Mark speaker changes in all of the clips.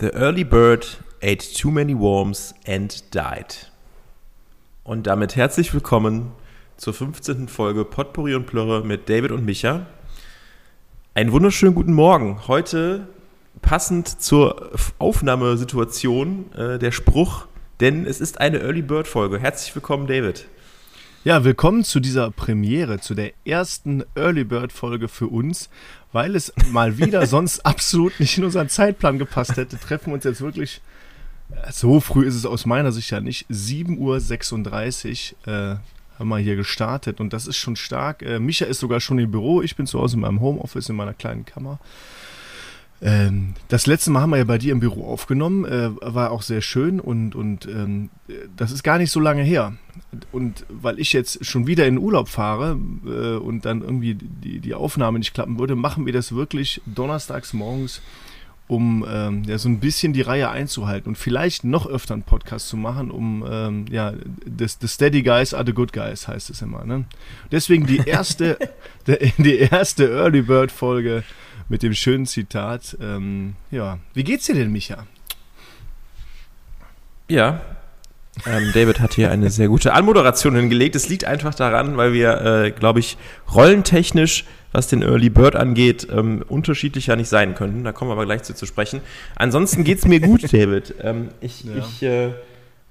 Speaker 1: The early bird ate too many worms and died. Und damit herzlich willkommen zur 15. Folge Potpourri und Plörre mit David und Micha. Einen wunderschönen guten Morgen. Heute passend zur Aufnahmesituation äh, der Spruch, denn es ist eine Early Bird Folge. Herzlich willkommen, David.
Speaker 2: Ja, willkommen zu dieser Premiere, zu der ersten Early Bird Folge für uns, weil es mal wieder sonst absolut nicht in unseren Zeitplan gepasst hätte. Treffen wir uns jetzt wirklich, äh, so früh ist es aus meiner Sicht ja nicht, 7.36 Uhr äh, haben wir hier gestartet und das ist schon stark. Äh, Micha ist sogar schon im Büro, ich bin zu Hause in meinem Homeoffice, in meiner kleinen Kammer. Ähm, das letzte Mal haben wir ja bei dir im Büro aufgenommen, äh, war auch sehr schön und, und ähm, das ist gar nicht so lange her. Und weil ich jetzt schon wieder in Urlaub fahre äh, und dann irgendwie die, die Aufnahme nicht klappen würde, machen wir das wirklich donnerstags morgens, um ähm, ja, so ein bisschen die Reihe einzuhalten und vielleicht noch öfter einen Podcast zu machen, um ähm, ja, the, the steady guys are the good guys, heißt es immer. Ne? Deswegen die erste, die erste Early Bird Folge mit dem schönen Zitat. Ähm, ja, wie geht's dir denn, Micha?
Speaker 1: Ja, ähm, David hat hier eine sehr gute Anmoderation hingelegt. Es liegt einfach daran, weil wir, äh, glaube ich, rollentechnisch, was den Early Bird angeht, ähm, unterschiedlicher nicht sein könnten. Da kommen wir aber gleich zu, zu sprechen. Ansonsten geht's mir gut, David. Ähm, ich, ja. ich äh,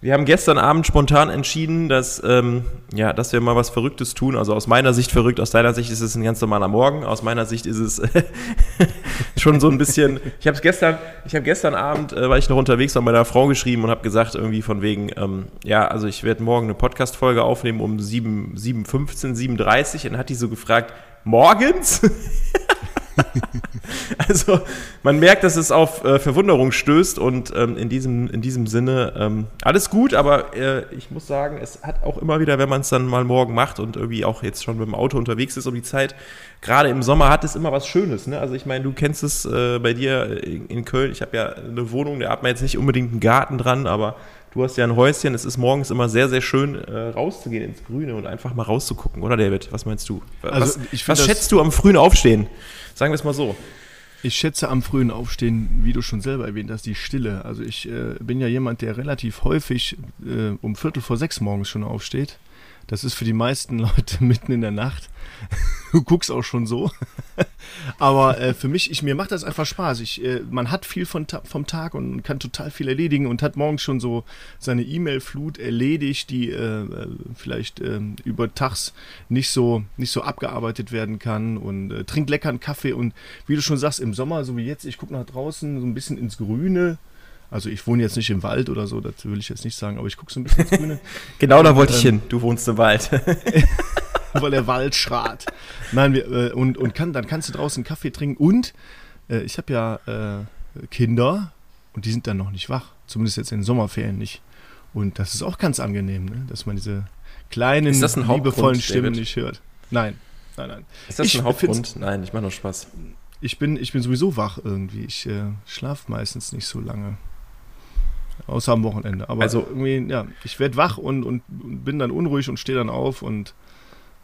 Speaker 1: wir haben gestern Abend spontan entschieden, dass, ähm, ja, dass wir mal was Verrücktes tun. Also aus meiner Sicht verrückt, aus deiner Sicht ist es ein ganz normaler Morgen. Aus meiner Sicht ist es schon so ein bisschen. Ich habe gestern, ich habe gestern Abend, äh, war ich noch unterwegs, mit meiner Frau geschrieben und habe gesagt irgendwie von wegen, ähm, ja, also ich werde morgen eine Podcast-Folge aufnehmen um 7, 7.15, 7.30 und hat die so gefragt, morgens? also man merkt, dass es auf äh, Verwunderung stößt und ähm, in, diesem, in diesem Sinne ähm, alles gut, aber äh, ich muss sagen, es hat auch immer wieder, wenn man es dann mal morgen macht und irgendwie auch jetzt schon mit dem Auto unterwegs ist um die Zeit, gerade im Sommer hat es immer was Schönes. Ne? Also ich meine, du kennst es äh, bei dir in, in Köln, ich habe ja eine Wohnung, da hat man jetzt nicht unbedingt einen Garten dran, aber Du hast ja ein Häuschen, es ist morgens immer sehr, sehr schön äh, rauszugehen ins Grüne und einfach mal rauszugucken, oder David? Was meinst du? Was, also was schätzt du am frühen Aufstehen? Sagen wir es mal so.
Speaker 2: Ich schätze am frühen Aufstehen, wie du schon selber erwähnt hast, die Stille. Also ich äh, bin ja jemand, der relativ häufig äh, um Viertel vor sechs morgens schon aufsteht. Das ist für die meisten Leute mitten in der Nacht. Du guckst auch schon so. Aber äh, für mich, ich, mir macht das einfach Spaß. Ich, äh, man hat viel von, vom Tag und kann total viel erledigen und hat morgens schon so seine E-Mail-Flut erledigt, die äh, äh vielleicht ähm, über Tags nicht so, nicht so abgearbeitet werden kann und äh, trinkt leckeren Kaffee und wie du schon sagst, im Sommer, so wie jetzt, ich gucke nach draußen so ein bisschen ins Grüne also ich wohne jetzt nicht im Wald oder so, das will ich jetzt nicht sagen, aber ich gucke so ein bisschen ins Grüne.
Speaker 1: genau da wollte ähm, ich hin, du wohnst im Wald.
Speaker 2: weil der Wald schreit. Nein, wir, äh, und, und kann, dann kannst du draußen Kaffee trinken und äh, ich habe ja äh, Kinder und die sind dann noch nicht wach, zumindest jetzt in den Sommerferien nicht. Und das ist auch ganz angenehm, ne? dass man diese kleinen, liebevollen Stimmen David? nicht hört. Nein, nein, nein.
Speaker 1: Ist das ich ein Hauptgrund? Nein, ich mache nur Spaß.
Speaker 2: Ich bin, ich bin sowieso wach irgendwie. Ich äh, schlafe meistens nicht so lange. Außer am Wochenende. Aber also, irgendwie, ja, ich werde wach und, und, bin dann unruhig und stehe dann auf und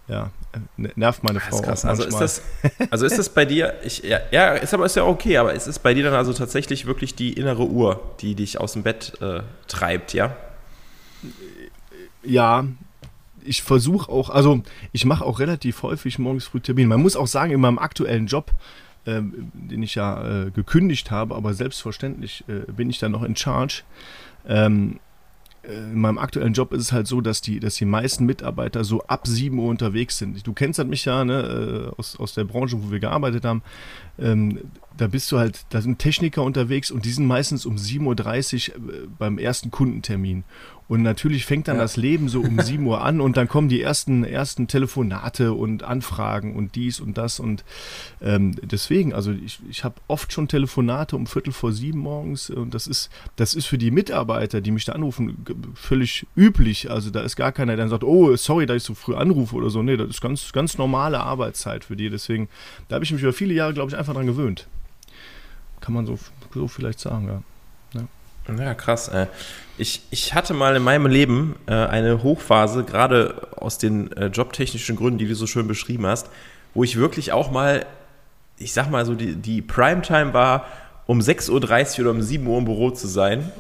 Speaker 2: ja, nervt meine Frau.
Speaker 1: Ist krass. Also ist das, also ist das bei dir, ich, ja, ja, ist aber ist ja okay, aber ist es bei dir dann also tatsächlich wirklich die innere Uhr, die dich aus dem Bett äh, treibt, ja?
Speaker 2: Ja, ich versuche auch, also ich mache auch relativ häufig morgens früh Termine. Man muss auch sagen, in meinem aktuellen Job äh, den ich ja äh, gekündigt habe, aber selbstverständlich äh, bin ich dann noch in Charge. Ähm, äh, in meinem aktuellen Job ist es halt so, dass die, dass die meisten Mitarbeiter so ab 7 Uhr unterwegs sind. Du kennst halt mich ja ne, äh, aus, aus der Branche, wo wir gearbeitet haben. Ähm, da bist du halt, da sind Techniker unterwegs und die sind meistens um 7.30 Uhr beim ersten Kundentermin. Und natürlich fängt dann ja. das Leben so um 7 Uhr an und dann kommen die ersten, ersten Telefonate und Anfragen und dies und das. Und ähm, deswegen, also ich, ich habe oft schon Telefonate um Viertel vor sieben morgens und das ist, das ist für die Mitarbeiter, die mich da anrufen, völlig üblich. Also da ist gar keiner, der sagt, oh, sorry, dass ich so früh anrufe oder so. Nee, das ist ganz, ganz normale Arbeitszeit für die. Deswegen, da habe ich mich über viele Jahre, glaube ich, einfach dran gewöhnt. Kann man so, so vielleicht sagen, ja.
Speaker 1: Ja, krass. Äh. Ich, ich hatte mal in meinem Leben äh, eine Hochphase, gerade aus den äh, jobtechnischen Gründen, die du so schön beschrieben hast, wo ich wirklich auch mal, ich sag mal so, die, die Primetime war um 6.30 Uhr oder um 7 Uhr im Büro zu sein.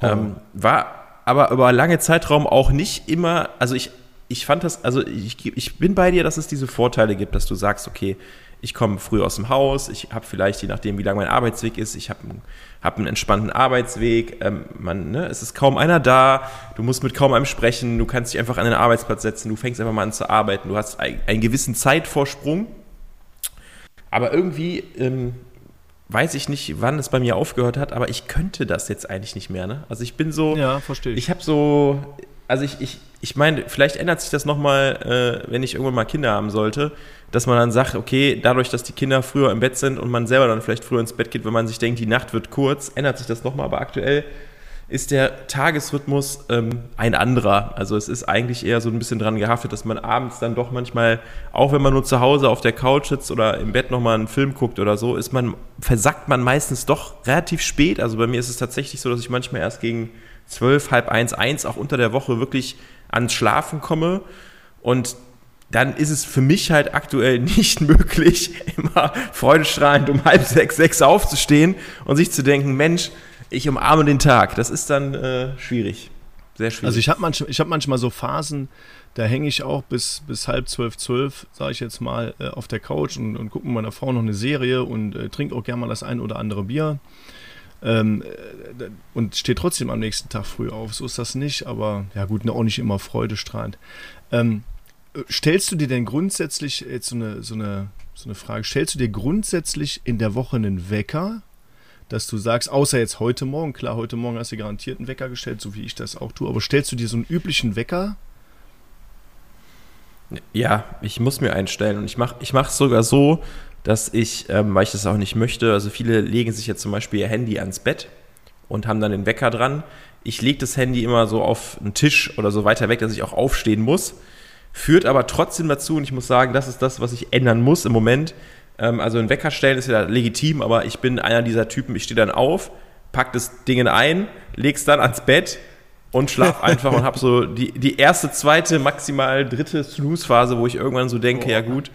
Speaker 1: Ähm, war aber über lange Zeitraum auch nicht immer, also ich, ich fand das, also ich, ich bin bei dir, dass es diese Vorteile gibt, dass du sagst, okay, ich komme früh aus dem Haus, ich habe vielleicht, je nachdem, wie lang mein Arbeitsweg ist, ich habe einen, hab einen entspannten Arbeitsweg, ähm, man, ne, es ist kaum einer da, du musst mit kaum einem sprechen, du kannst dich einfach an den Arbeitsplatz setzen, du fängst einfach mal an zu arbeiten, du hast ein, einen gewissen Zeitvorsprung, aber irgendwie ähm, weiß ich nicht, wann es bei mir aufgehört hat, aber ich könnte das jetzt eigentlich nicht mehr. Ne? Also ich bin so,
Speaker 2: ja, verstehe ich.
Speaker 1: Ich habe so, also ich, ich, ich meine, vielleicht ändert sich das nochmal, äh, wenn ich irgendwann mal Kinder haben sollte, dass man dann sagt, okay, dadurch, dass die Kinder früher im Bett sind und man selber dann vielleicht früher ins Bett geht, wenn man sich denkt, die Nacht wird kurz, ändert sich das nochmal, aber aktuell ist der Tagesrhythmus ähm, ein anderer. Also es ist eigentlich eher so ein bisschen dran gehaftet, dass man abends dann doch manchmal, auch wenn man nur zu Hause auf der Couch sitzt oder im Bett nochmal einen Film guckt oder so, ist man, versackt man meistens doch relativ spät. Also bei mir ist es tatsächlich so, dass ich manchmal erst gegen zwölf, halb eins, eins auch unter der Woche wirklich ans Schlafen komme. Und dann ist es für mich halt aktuell nicht möglich, immer freudestrahlend um halb sechs, sechs aufzustehen und sich zu denken, Mensch, ich umarme den Tag. Das ist dann äh, schwierig. Sehr schwierig.
Speaker 2: Also ich habe manch, hab manchmal so Phasen, da hänge ich auch bis, bis halb zwölf, zwölf, sage ich jetzt mal, äh, auf der Couch und, und gucke mit meiner Frau noch eine Serie und äh, trinke auch gerne mal das ein oder andere Bier. Ähm, äh, und stehe trotzdem am nächsten Tag früh auf. So ist das nicht, aber ja gut, auch nicht immer freudestrahlend. Ähm, stellst du dir denn grundsätzlich jetzt so eine, so, eine, so eine Frage, stellst du dir grundsätzlich in der Woche einen Wecker, dass du sagst, außer jetzt heute Morgen, klar, heute Morgen hast du garantiert einen Wecker gestellt, so wie ich das auch tue, aber stellst du dir so einen üblichen Wecker?
Speaker 1: Ja, ich muss mir einstellen und ich mache ich es sogar so, dass ich, ähm, weil ich das auch nicht möchte, also viele legen sich jetzt zum Beispiel ihr Handy ans Bett und haben dann den Wecker dran. Ich lege das Handy immer so auf einen Tisch oder so weiter weg, dass ich auch aufstehen muss. Führt aber trotzdem dazu, und ich muss sagen, das ist das, was ich ändern muss im Moment, ähm, also ein Wecker stellen ist ja legitim, aber ich bin einer dieser Typen, ich stehe dann auf, pack das Ding ein, leg's dann ans Bett und schlaf einfach und habe so die, die erste, zweite, maximal dritte Snooze-Phase, wo ich irgendwann so denke, oh. ja gut,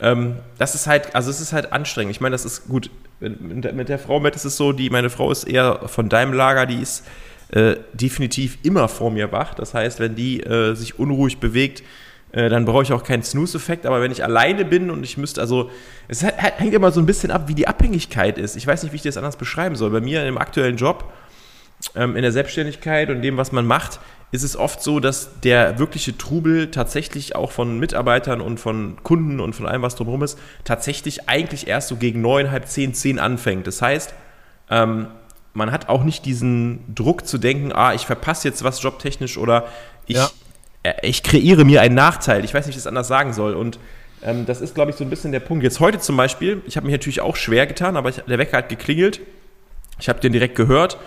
Speaker 1: ähm, das ist halt, also es ist halt anstrengend. Ich meine, das ist gut. Mit der Frau mit ist es so, die, meine Frau ist eher von deinem Lager, die ist äh, definitiv immer vor mir wach. Das heißt, wenn die äh, sich unruhig bewegt, äh, dann brauche ich auch keinen Snooze-Effekt. Aber wenn ich alleine bin und ich müsste, also es hängt immer so ein bisschen ab, wie die Abhängigkeit ist. Ich weiß nicht, wie ich das anders beschreiben soll. Bei mir im aktuellen Job, ähm, in der Selbstständigkeit und dem, was man macht, ist es oft so, dass der wirkliche Trubel tatsächlich auch von Mitarbeitern und von Kunden und von allem, was drumherum ist, tatsächlich eigentlich erst so gegen neun, halb zehn, zehn anfängt. Das heißt, ähm, man hat auch nicht diesen Druck zu denken, ah, ich verpasse jetzt was jobtechnisch oder ich, ja. Äh, ich kreiere mir einen Nachteil. Ich weiß nicht, wie ich das anders sagen soll. Und ähm, das ist, glaube ich, so ein bisschen der Punkt. Jetzt heute zum Beispiel, ich habe mich natürlich auch schwer getan, aber ich, der Wecker hat geklingelt. Ich habe den direkt gehört.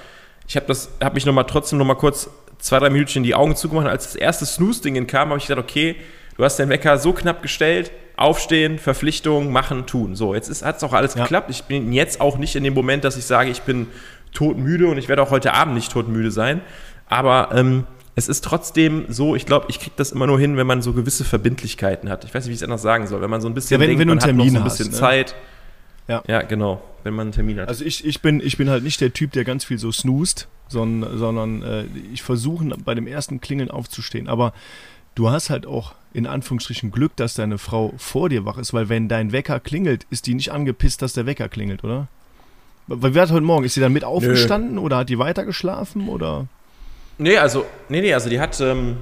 Speaker 1: Ich habe hab mich noch mal, trotzdem noch mal kurz zwei, drei Minuten die Augen zugemacht. Als das erste Snooze-Ding kam, habe ich gesagt, okay, du hast den Wecker so knapp gestellt, aufstehen, Verpflichtung, machen, tun. So, jetzt hat es auch alles ja. geklappt. Ich bin jetzt auch nicht in dem Moment, dass ich sage, ich bin todmüde und ich werde auch heute Abend nicht todmüde sein. Aber ähm, es ist trotzdem so, ich glaube, ich kriege das immer nur hin, wenn man so gewisse Verbindlichkeiten hat. Ich weiß nicht, wie ich es anders sagen soll. Wenn man so ein bisschen
Speaker 2: ja, wenn, denkt, wenn du einen Termin
Speaker 1: so ein bisschen hast, ne? Zeit. Ja. ja, genau, wenn man einen Termin hat.
Speaker 2: Also ich, ich, bin, ich bin halt nicht der Typ, der ganz viel so snoost, sondern, sondern äh, ich versuche bei dem ersten Klingeln aufzustehen. Aber du hast halt auch in Anführungsstrichen Glück, dass deine Frau vor dir wach ist, weil wenn dein Wecker klingelt, ist die nicht angepisst, dass der Wecker klingelt, oder? Weil wer hat heute Morgen? Ist sie dann mit aufgestanden Nö. oder hat die weitergeschlafen oder?
Speaker 1: Nee, also, nee, nee, also die hat, ähm,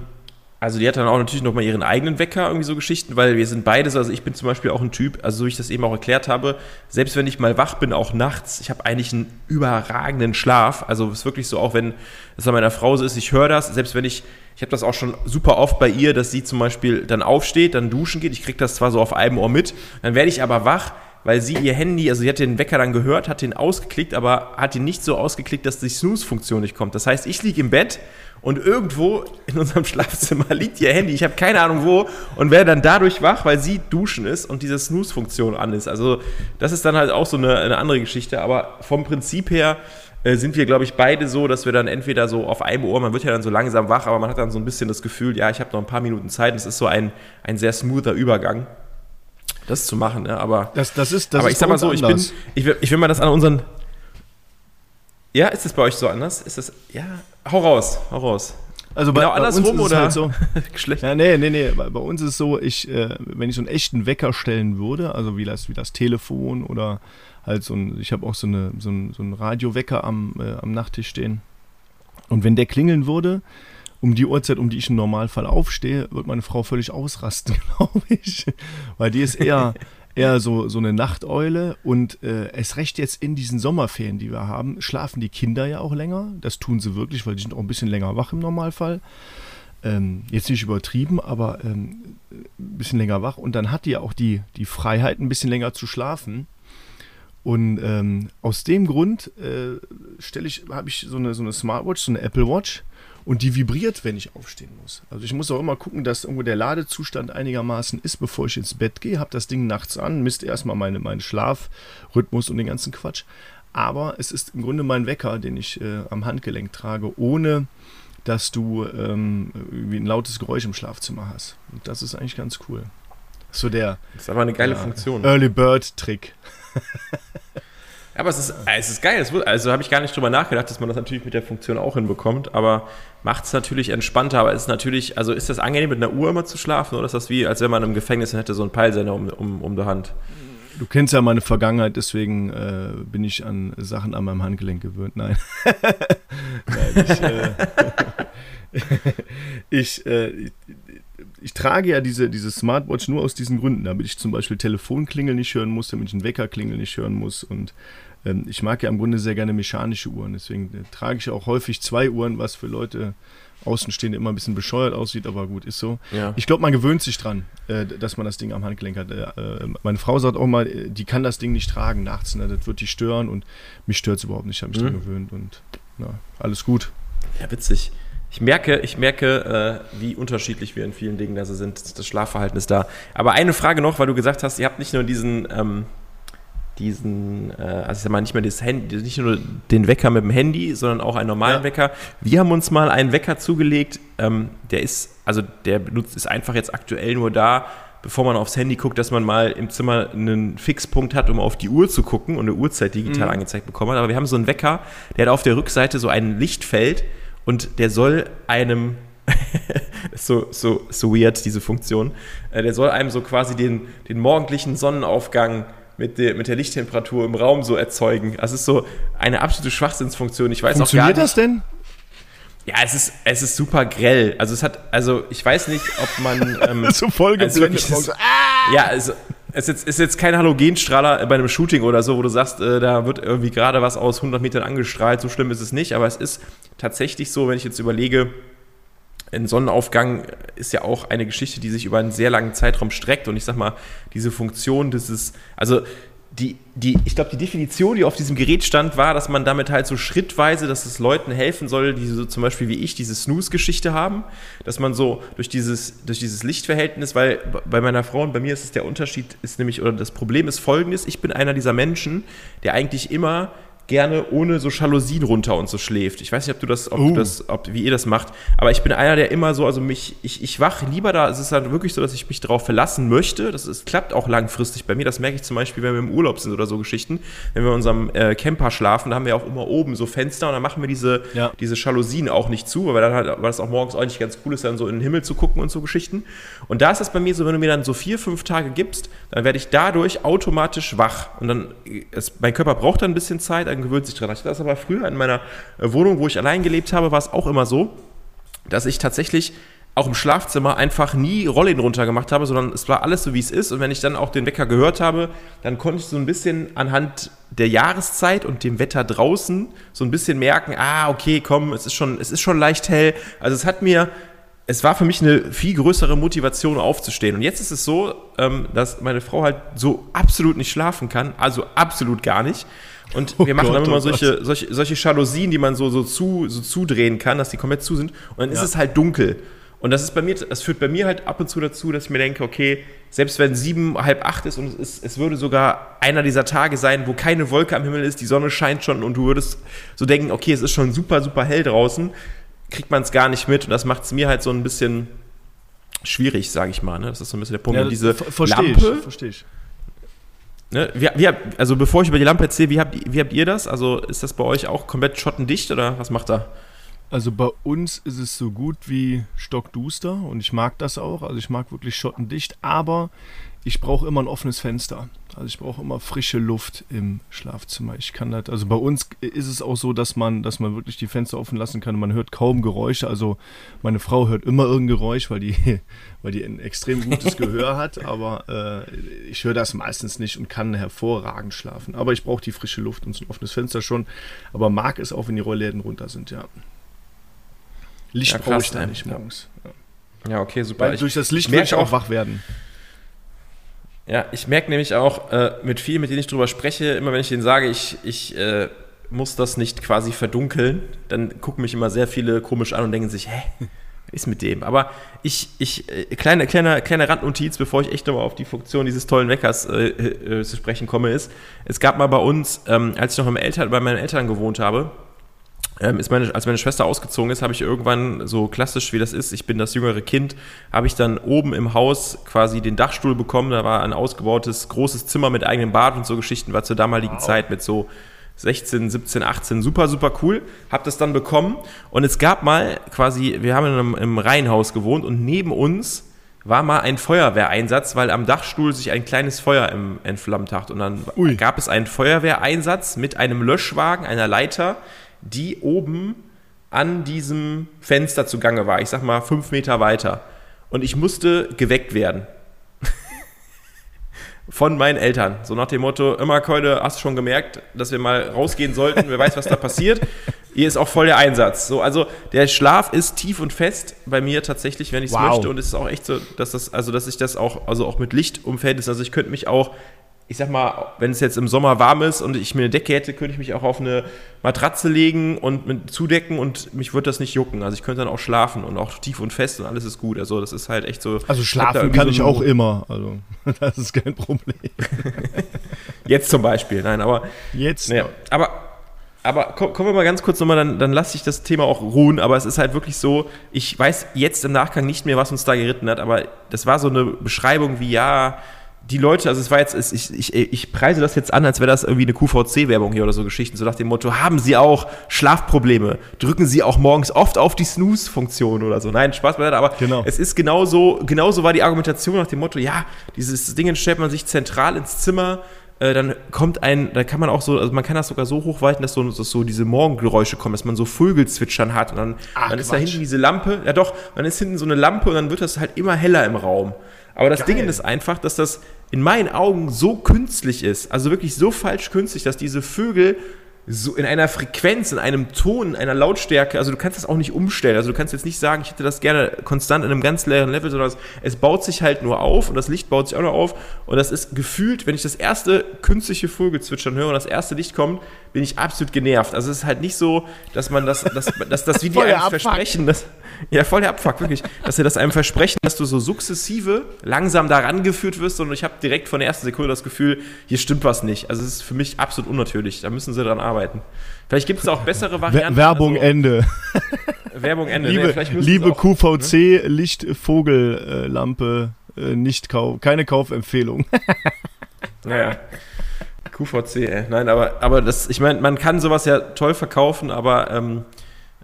Speaker 1: also die hat dann auch natürlich nochmal ihren eigenen Wecker, irgendwie so Geschichten, weil wir sind beides, also ich bin zum Beispiel auch ein Typ, also so wie ich das eben auch erklärt habe, selbst wenn ich mal wach bin, auch nachts, ich habe eigentlich einen überragenden Schlaf, also es ist wirklich so, auch wenn es an meiner Frau so ist, ich höre das, selbst wenn ich, ich habe das auch schon super oft bei ihr, dass sie zum Beispiel dann aufsteht, dann duschen geht, ich kriege das zwar so auf einem Ohr mit, dann werde ich aber wach, weil sie ihr Handy, also sie hat den Wecker dann gehört, hat den ausgeklickt, aber hat ihn nicht so ausgeklickt, dass die Snooze-Funktion nicht kommt. Das heißt, ich liege im Bett und irgendwo in unserem Schlafzimmer liegt ihr Handy, ich habe keine Ahnung wo, und werde dann dadurch wach, weil sie duschen ist und diese Snooze-Funktion an ist. Also das ist dann halt auch so eine, eine andere Geschichte, aber vom Prinzip her äh, sind wir, glaube ich, beide so, dass wir dann entweder so auf einem Ohr, man wird ja dann so langsam wach, aber man hat dann so ein bisschen das Gefühl, ja, ich habe noch ein paar Minuten Zeit. Es ist so ein, ein sehr smoother Übergang das zu machen. Ne? Aber,
Speaker 2: das, das ist, das
Speaker 1: aber
Speaker 2: ist
Speaker 1: ich sag mal so, ich, bin, ich, will, ich will mal das an unseren Ja, ist das bei euch so anders? Ist das, ja, hau raus, hau raus.
Speaker 2: Also
Speaker 1: Genau
Speaker 2: bei, bei
Speaker 1: andersrum
Speaker 2: uns ist es
Speaker 1: oder?
Speaker 2: halt so.
Speaker 1: Geschlecht.
Speaker 2: Ja, nee, nee, nee. Bei, bei uns ist es so, ich, äh, wenn ich so einen echten Wecker stellen würde, also wie das, wie das Telefon oder halt so ein, ich habe auch so, eine, so ein, so ein Radiowecker am, äh, am Nachttisch stehen. Und wenn der klingeln würde, um die Uhrzeit, um die ich im Normalfall aufstehe, wird meine Frau völlig ausrasten, glaube ich. Weil die ist eher, eher so, so eine Nachteule und äh, es recht jetzt in diesen Sommerferien, die wir haben, schlafen die Kinder ja auch länger. Das tun sie wirklich, weil die sind auch ein bisschen länger wach im Normalfall. Ähm, jetzt nicht übertrieben, aber ähm, ein bisschen länger wach. Und dann hat die ja auch die, die Freiheit, ein bisschen länger zu schlafen. Und ähm, aus dem Grund äh, stelle ich, habe ich so eine, so eine Smartwatch, so eine Apple Watch und die vibriert, wenn ich aufstehen muss. Also ich muss auch immer gucken, dass irgendwo der Ladezustand einigermaßen ist, bevor ich ins Bett gehe. Habe das Ding nachts an, misst erstmal meine, meinen Schlafrhythmus und den ganzen Quatsch. Aber es ist im Grunde mein Wecker, den ich äh, am Handgelenk trage, ohne dass du ähm, irgendwie ein lautes Geräusch im Schlafzimmer hast. Und das ist eigentlich ganz cool. So der
Speaker 1: Das ist aber eine geile
Speaker 2: ja,
Speaker 1: Funktion.
Speaker 2: Early Bird Trick.
Speaker 1: Aber es ist, es ist geil. Also habe ich gar nicht drüber nachgedacht, dass man das natürlich mit der Funktion auch hinbekommt. Aber macht es natürlich entspannter. Aber ist natürlich, also ist das angenehm, mit einer Uhr immer zu schlafen? Oder ist das wie, als wenn man im Gefängnis hätte, so einen Peilsender um, um, um die Hand?
Speaker 2: Du kennst ja meine Vergangenheit, deswegen äh, bin ich an Sachen an meinem Handgelenk gewöhnt. Nein. Nein ich, äh, ich, äh, ich, trage ja diese, diese Smartwatch nur aus diesen Gründen, damit ich zum Beispiel Telefonklingeln nicht hören muss, damit ich einen Weckerklingel nicht hören muss. Und ähm, ich mag ja im Grunde sehr gerne mechanische Uhren. Deswegen äh, trage ich auch häufig zwei Uhren, was für Leute Außenstehende immer ein bisschen bescheuert aussieht, aber gut, ist so.
Speaker 1: Ja.
Speaker 2: Ich glaube, man gewöhnt sich dran, äh, dass man das Ding am Handgelenk hat. Äh, äh, meine Frau sagt auch mal, äh, die kann das Ding nicht tragen nachts. Ne? Das wird die stören und mich stört es überhaupt nicht. Ich habe mich
Speaker 1: Mhm.
Speaker 2: dran gewöhnt und na, alles gut.
Speaker 1: Ja, witzig. Ich merke, ich merke, äh, wie unterschiedlich wir in vielen Dingen da so sind. Das Schlafverhalten ist da. Aber eine Frage noch, weil du gesagt hast, ihr habt nicht nur diesen, ähm, diesen, äh, also ich sag mal, nicht mehr das Handy, nicht nur den Wecker mit dem Handy, sondern auch einen normalen
Speaker 2: Ja.
Speaker 1: Wecker. Wir haben uns mal einen Wecker zugelegt, ähm, der ist, also der benutzt, ist einfach jetzt aktuell nur da, bevor man aufs Handy guckt, dass man mal im Zimmer einen Fixpunkt hat, um auf die Uhr zu gucken und eine Uhrzeit digital
Speaker 2: Mhm.
Speaker 1: angezeigt bekommen hat. Aber wir haben so einen Wecker, der hat auf der Rückseite so ein Lichtfeld und der soll einem ist so, so, so weird, diese Funktion. Äh, der soll einem so quasi den, den morgendlichen Sonnenaufgang mit der, mit der Lichttemperatur im Raum so erzeugen. Das ist so eine absolute Schwachsinnsfunktion. Ich weiß auch gar
Speaker 2: Funktioniert
Speaker 1: nicht.
Speaker 2: das denn?
Speaker 1: Ja, es ist, es ist super grell. Also es hat, also ich weiß nicht, ob man. Ähm,
Speaker 2: So voll
Speaker 1: also
Speaker 2: geblendet.
Speaker 1: wirklich, das- ja, also es ist jetzt, ist jetzt kein Halogenstrahler bei einem Shooting oder so, wo du sagst, äh, da wird irgendwie gerade was aus 100 Metern angestrahlt. So schlimm ist es nicht, aber es ist tatsächlich so, wenn ich jetzt überlege, ein Sonnenaufgang ist ja auch eine Geschichte, die sich über einen sehr langen Zeitraum streckt. Und ich sag mal, diese Funktion, dieses, also die, die, ich glaube, die Definition, die auf diesem Gerät stand, war, dass man damit halt so schrittweise, dass es Leuten helfen soll, die so zum Beispiel wie ich diese Snooze-Geschichte haben, dass man so durch dieses, durch dieses Lichtverhältnis, weil bei meiner Frau und bei mir ist es der Unterschied, ist nämlich, oder das Problem ist folgendes, ich bin einer dieser Menschen, der eigentlich immer gerne ohne so Jalousien runter und so schläft. Ich weiß nicht, ob du das, ob
Speaker 2: Oh.
Speaker 1: du das, ob, wie ihr das macht, aber ich bin einer, der immer so, also mich, ich, ich wach lieber da, es ist halt wirklich so, dass ich mich darauf verlassen möchte. Das ist, klappt auch langfristig bei mir. Das merke ich zum Beispiel, wenn wir im Urlaub sind oder so Geschichten. Wenn wir in unserem äh, Camper schlafen, da haben wir auch immer oben so Fenster und dann machen wir diese,
Speaker 2: Ja.
Speaker 1: diese Jalousien auch nicht zu, weil dann halt, weil das auch morgens eigentlich ganz cool ist, dann so in den Himmel zu gucken und so Geschichten. Und da ist das bei mir so, wenn du mir dann so vier, fünf Tage gibst, dann werde ich dadurch automatisch wach. Und dann, es, mein Körper braucht dann ein bisschen Zeit, dann gewöhnt sich dran. Ich hatte das aber früher in meiner äh, Wohnung, wo ich allein gelebt habe, war es auch immer so, dass ich tatsächlich auch im Schlafzimmer einfach nie Rollen runter gemacht habe, sondern es war alles so, wie es ist. Und wenn ich dann auch den Wecker gehört habe, dann konnte ich so ein bisschen anhand der Jahreszeit und dem Wetter draußen so ein bisschen merken, ah, okay, komm, es ist schon, es ist schon leicht hell. Also es hat mir, es war für mich eine viel größere Motivation aufzustehen. Und jetzt ist es so, ähm, dass meine Frau halt so absolut nicht schlafen kann, also absolut gar nicht. Und wir machen
Speaker 2: Gott,
Speaker 1: dann immer
Speaker 2: oh
Speaker 1: solche, solche, solche Jalousien, die man so, so, zu, so zudrehen kann, dass die komplett zu sind. Und dann ist
Speaker 2: Ja.
Speaker 1: es halt dunkel. Und das ist bei mir, das führt bei mir halt ab und zu dazu, dass ich mir denke, okay, selbst wenn sieben, halb acht ist und es, ist, es würde sogar einer dieser Tage sein, wo keine Wolke am Himmel ist, die Sonne scheint schon und du würdest so denken, okay, es ist schon super, super hell draußen, kriegt man es gar nicht mit und das macht es mir halt so ein bisschen schwierig, sage ich mal. Ne? Das ist so ein bisschen der Punkt.
Speaker 2: Ja,
Speaker 1: diese
Speaker 2: ver- versteh
Speaker 1: Lampe,
Speaker 2: ich, versteh ich.
Speaker 1: Ne, wie, wie, also bevor ich über die Lampe erzähle, wie habt, wie habt ihr das? Also ist das bei euch auch komplett schottendicht oder was macht da?
Speaker 2: Also bei uns ist es so gut wie stockduster und ich mag das auch. Also ich mag wirklich schottendicht, aber ich brauche immer ein offenes Fenster. Also ich brauche immer frische Luft im Schlafzimmer. Ich kann das, also bei uns ist es auch so, dass man, dass man wirklich die Fenster offen lassen kann. Man hört kaum Geräusche. Also meine Frau hört immer irgendein Geräusch, weil die, weil die ein extrem gutes Gehör hat. Aber äh, ich höre das meistens nicht und kann hervorragend schlafen. Aber ich brauche die frische Luft und so ein offenes Fenster schon. Aber mag es auch, wenn die Rollläden runter sind, ja. Licht ja, brauche ich da nicht morgens.
Speaker 1: Ja. ja, okay, super.
Speaker 2: Weil durch das Licht will ich auch wach werden.
Speaker 1: Ja, ich merke nämlich auch äh, mit vielen, mit denen ich drüber spreche, immer wenn ich denen sage, ich, ich äh, muss das nicht quasi verdunkeln, dann gucken mich immer sehr viele komisch an und denken sich, hä, ist mit dem? Aber ich, ich, äh, kleine, kleine, kleine Randnotiz, bevor ich echt nochmal auf die Funktion dieses tollen Weckers äh, äh, zu sprechen komme, ist, es gab mal bei uns, ähm, als ich noch im Eltern, bei meinen Eltern gewohnt habe, ähm, ist meine, als meine Schwester ausgezogen ist, habe ich irgendwann, so klassisch wie das ist, ich bin das jüngere Kind, habe ich dann oben im Haus quasi den Dachstuhl bekommen. Da war ein ausgebautes großes Zimmer mit eigenem Bad und so Geschichten, war zur damaligen wow. Zeit mit so 16, 17, 18, super, super cool. Hab das dann bekommen und es gab mal quasi, wir haben in einem, im Reihenhaus gewohnt und neben uns war mal ein Feuerwehreinsatz, weil am Dachstuhl sich ein kleines Feuer im, entflammt hat. Und dann Ui. gab es einen Feuerwehreinsatz mit einem Löschwagen, einer Leiter, die oben an diesem Fenster zugange war. Ich sag mal fünf Meter weiter. Und ich musste geweckt werden. Von meinen Eltern. So nach dem Motto: Immer, Keule, hast du schon gemerkt, dass wir mal rausgehen sollten? Wer weiß, was da passiert. Hier ist auch voll der Einsatz. So, also der Schlaf ist tief und fest bei mir tatsächlich, wenn ich es wow. möchte. Und es ist auch echt so, dass das, also dass ich das auch, also auch mit Licht umfällt ist. Also ich könnte mich auch ich sag mal, wenn es jetzt im Sommer warm ist und ich mir eine Decke hätte, könnte ich mich auch auf eine Matratze legen und mit zudecken und mich würde das nicht jucken. Also ich könnte dann auch schlafen und auch tief und fest und alles ist gut. Also das ist halt echt so.
Speaker 2: Also schlafen kann so ich auch immer. Also das ist kein Problem.
Speaker 1: jetzt zum Beispiel, nein, aber.
Speaker 2: Jetzt.
Speaker 1: Naja, aber aber kommen wir mal ganz kurz nochmal, dann, dann lasse ich das Thema auch ruhen. Aber es ist halt wirklich so, ich weiß jetzt im Nachgang nicht mehr, was uns da geritten hat, aber das war so eine Beschreibung wie, ja, die Leute, also es war jetzt, ich, ich, ich preise das jetzt an, als wäre das irgendwie eine QVC-Werbung hier oder so Geschichten, so nach dem Motto, haben Sie auch Schlafprobleme? Drücken Sie auch morgens oft auf die Snooze-Funktion oder so? Nein, Spaß beiseite, aber genau. es ist genauso, genauso war die Argumentation nach dem Motto, ja, dieses Ding stellt man sich zentral ins Zimmer, äh, dann kommt ein, da kann man auch so, also man kann das sogar so hochweiten, dass so, dass so diese Morgengeräusche kommen, dass man so Vögelzwitschern hat und dann, Ach, dann ist da hinten diese Lampe, ja doch, dann ist hinten so eine Lampe und dann wird das halt immer heller im Raum. Aber das Geil. Ding ist einfach, dass das in meinen Augen so künstlich ist, also wirklich so falsch künstlich, dass diese Vögel so in einer Frequenz, in einem Ton, in einer Lautstärke, also du kannst das auch nicht umstellen. Also du kannst jetzt nicht sagen, ich hätte das gerne konstant in einem ganz leeren Level, sondern es baut sich halt nur auf und das Licht baut sich auch noch auf. Und das ist gefühlt, wenn ich das erste künstliche Vogelzwitschern höre und das erste Licht kommt, bin ich absolut genervt. Also es ist halt nicht so, dass man das, dass, dass das wie die einem versprechen, dass, ja, voll der Abfuck, wirklich. Dass sie das einem versprechen, dass du so sukzessive langsam daran geführt wirst und ich habe direkt von der ersten Sekunde das Gefühl, hier stimmt was nicht. Also es ist für mich absolut unnatürlich. Da müssen sie dran arbeiten. Vielleicht gibt es auch bessere Varianten.
Speaker 2: Werbung also, Ende.
Speaker 1: Werbung Ende.
Speaker 2: Liebe, nee, liebe auch, QVC ne? Lichtvogellampe, äh, nicht kauf, keine Kaufempfehlung.
Speaker 1: naja. QVC, ey. Nein, aber, aber das, ich meine, man kann sowas ja toll verkaufen, aber ähm,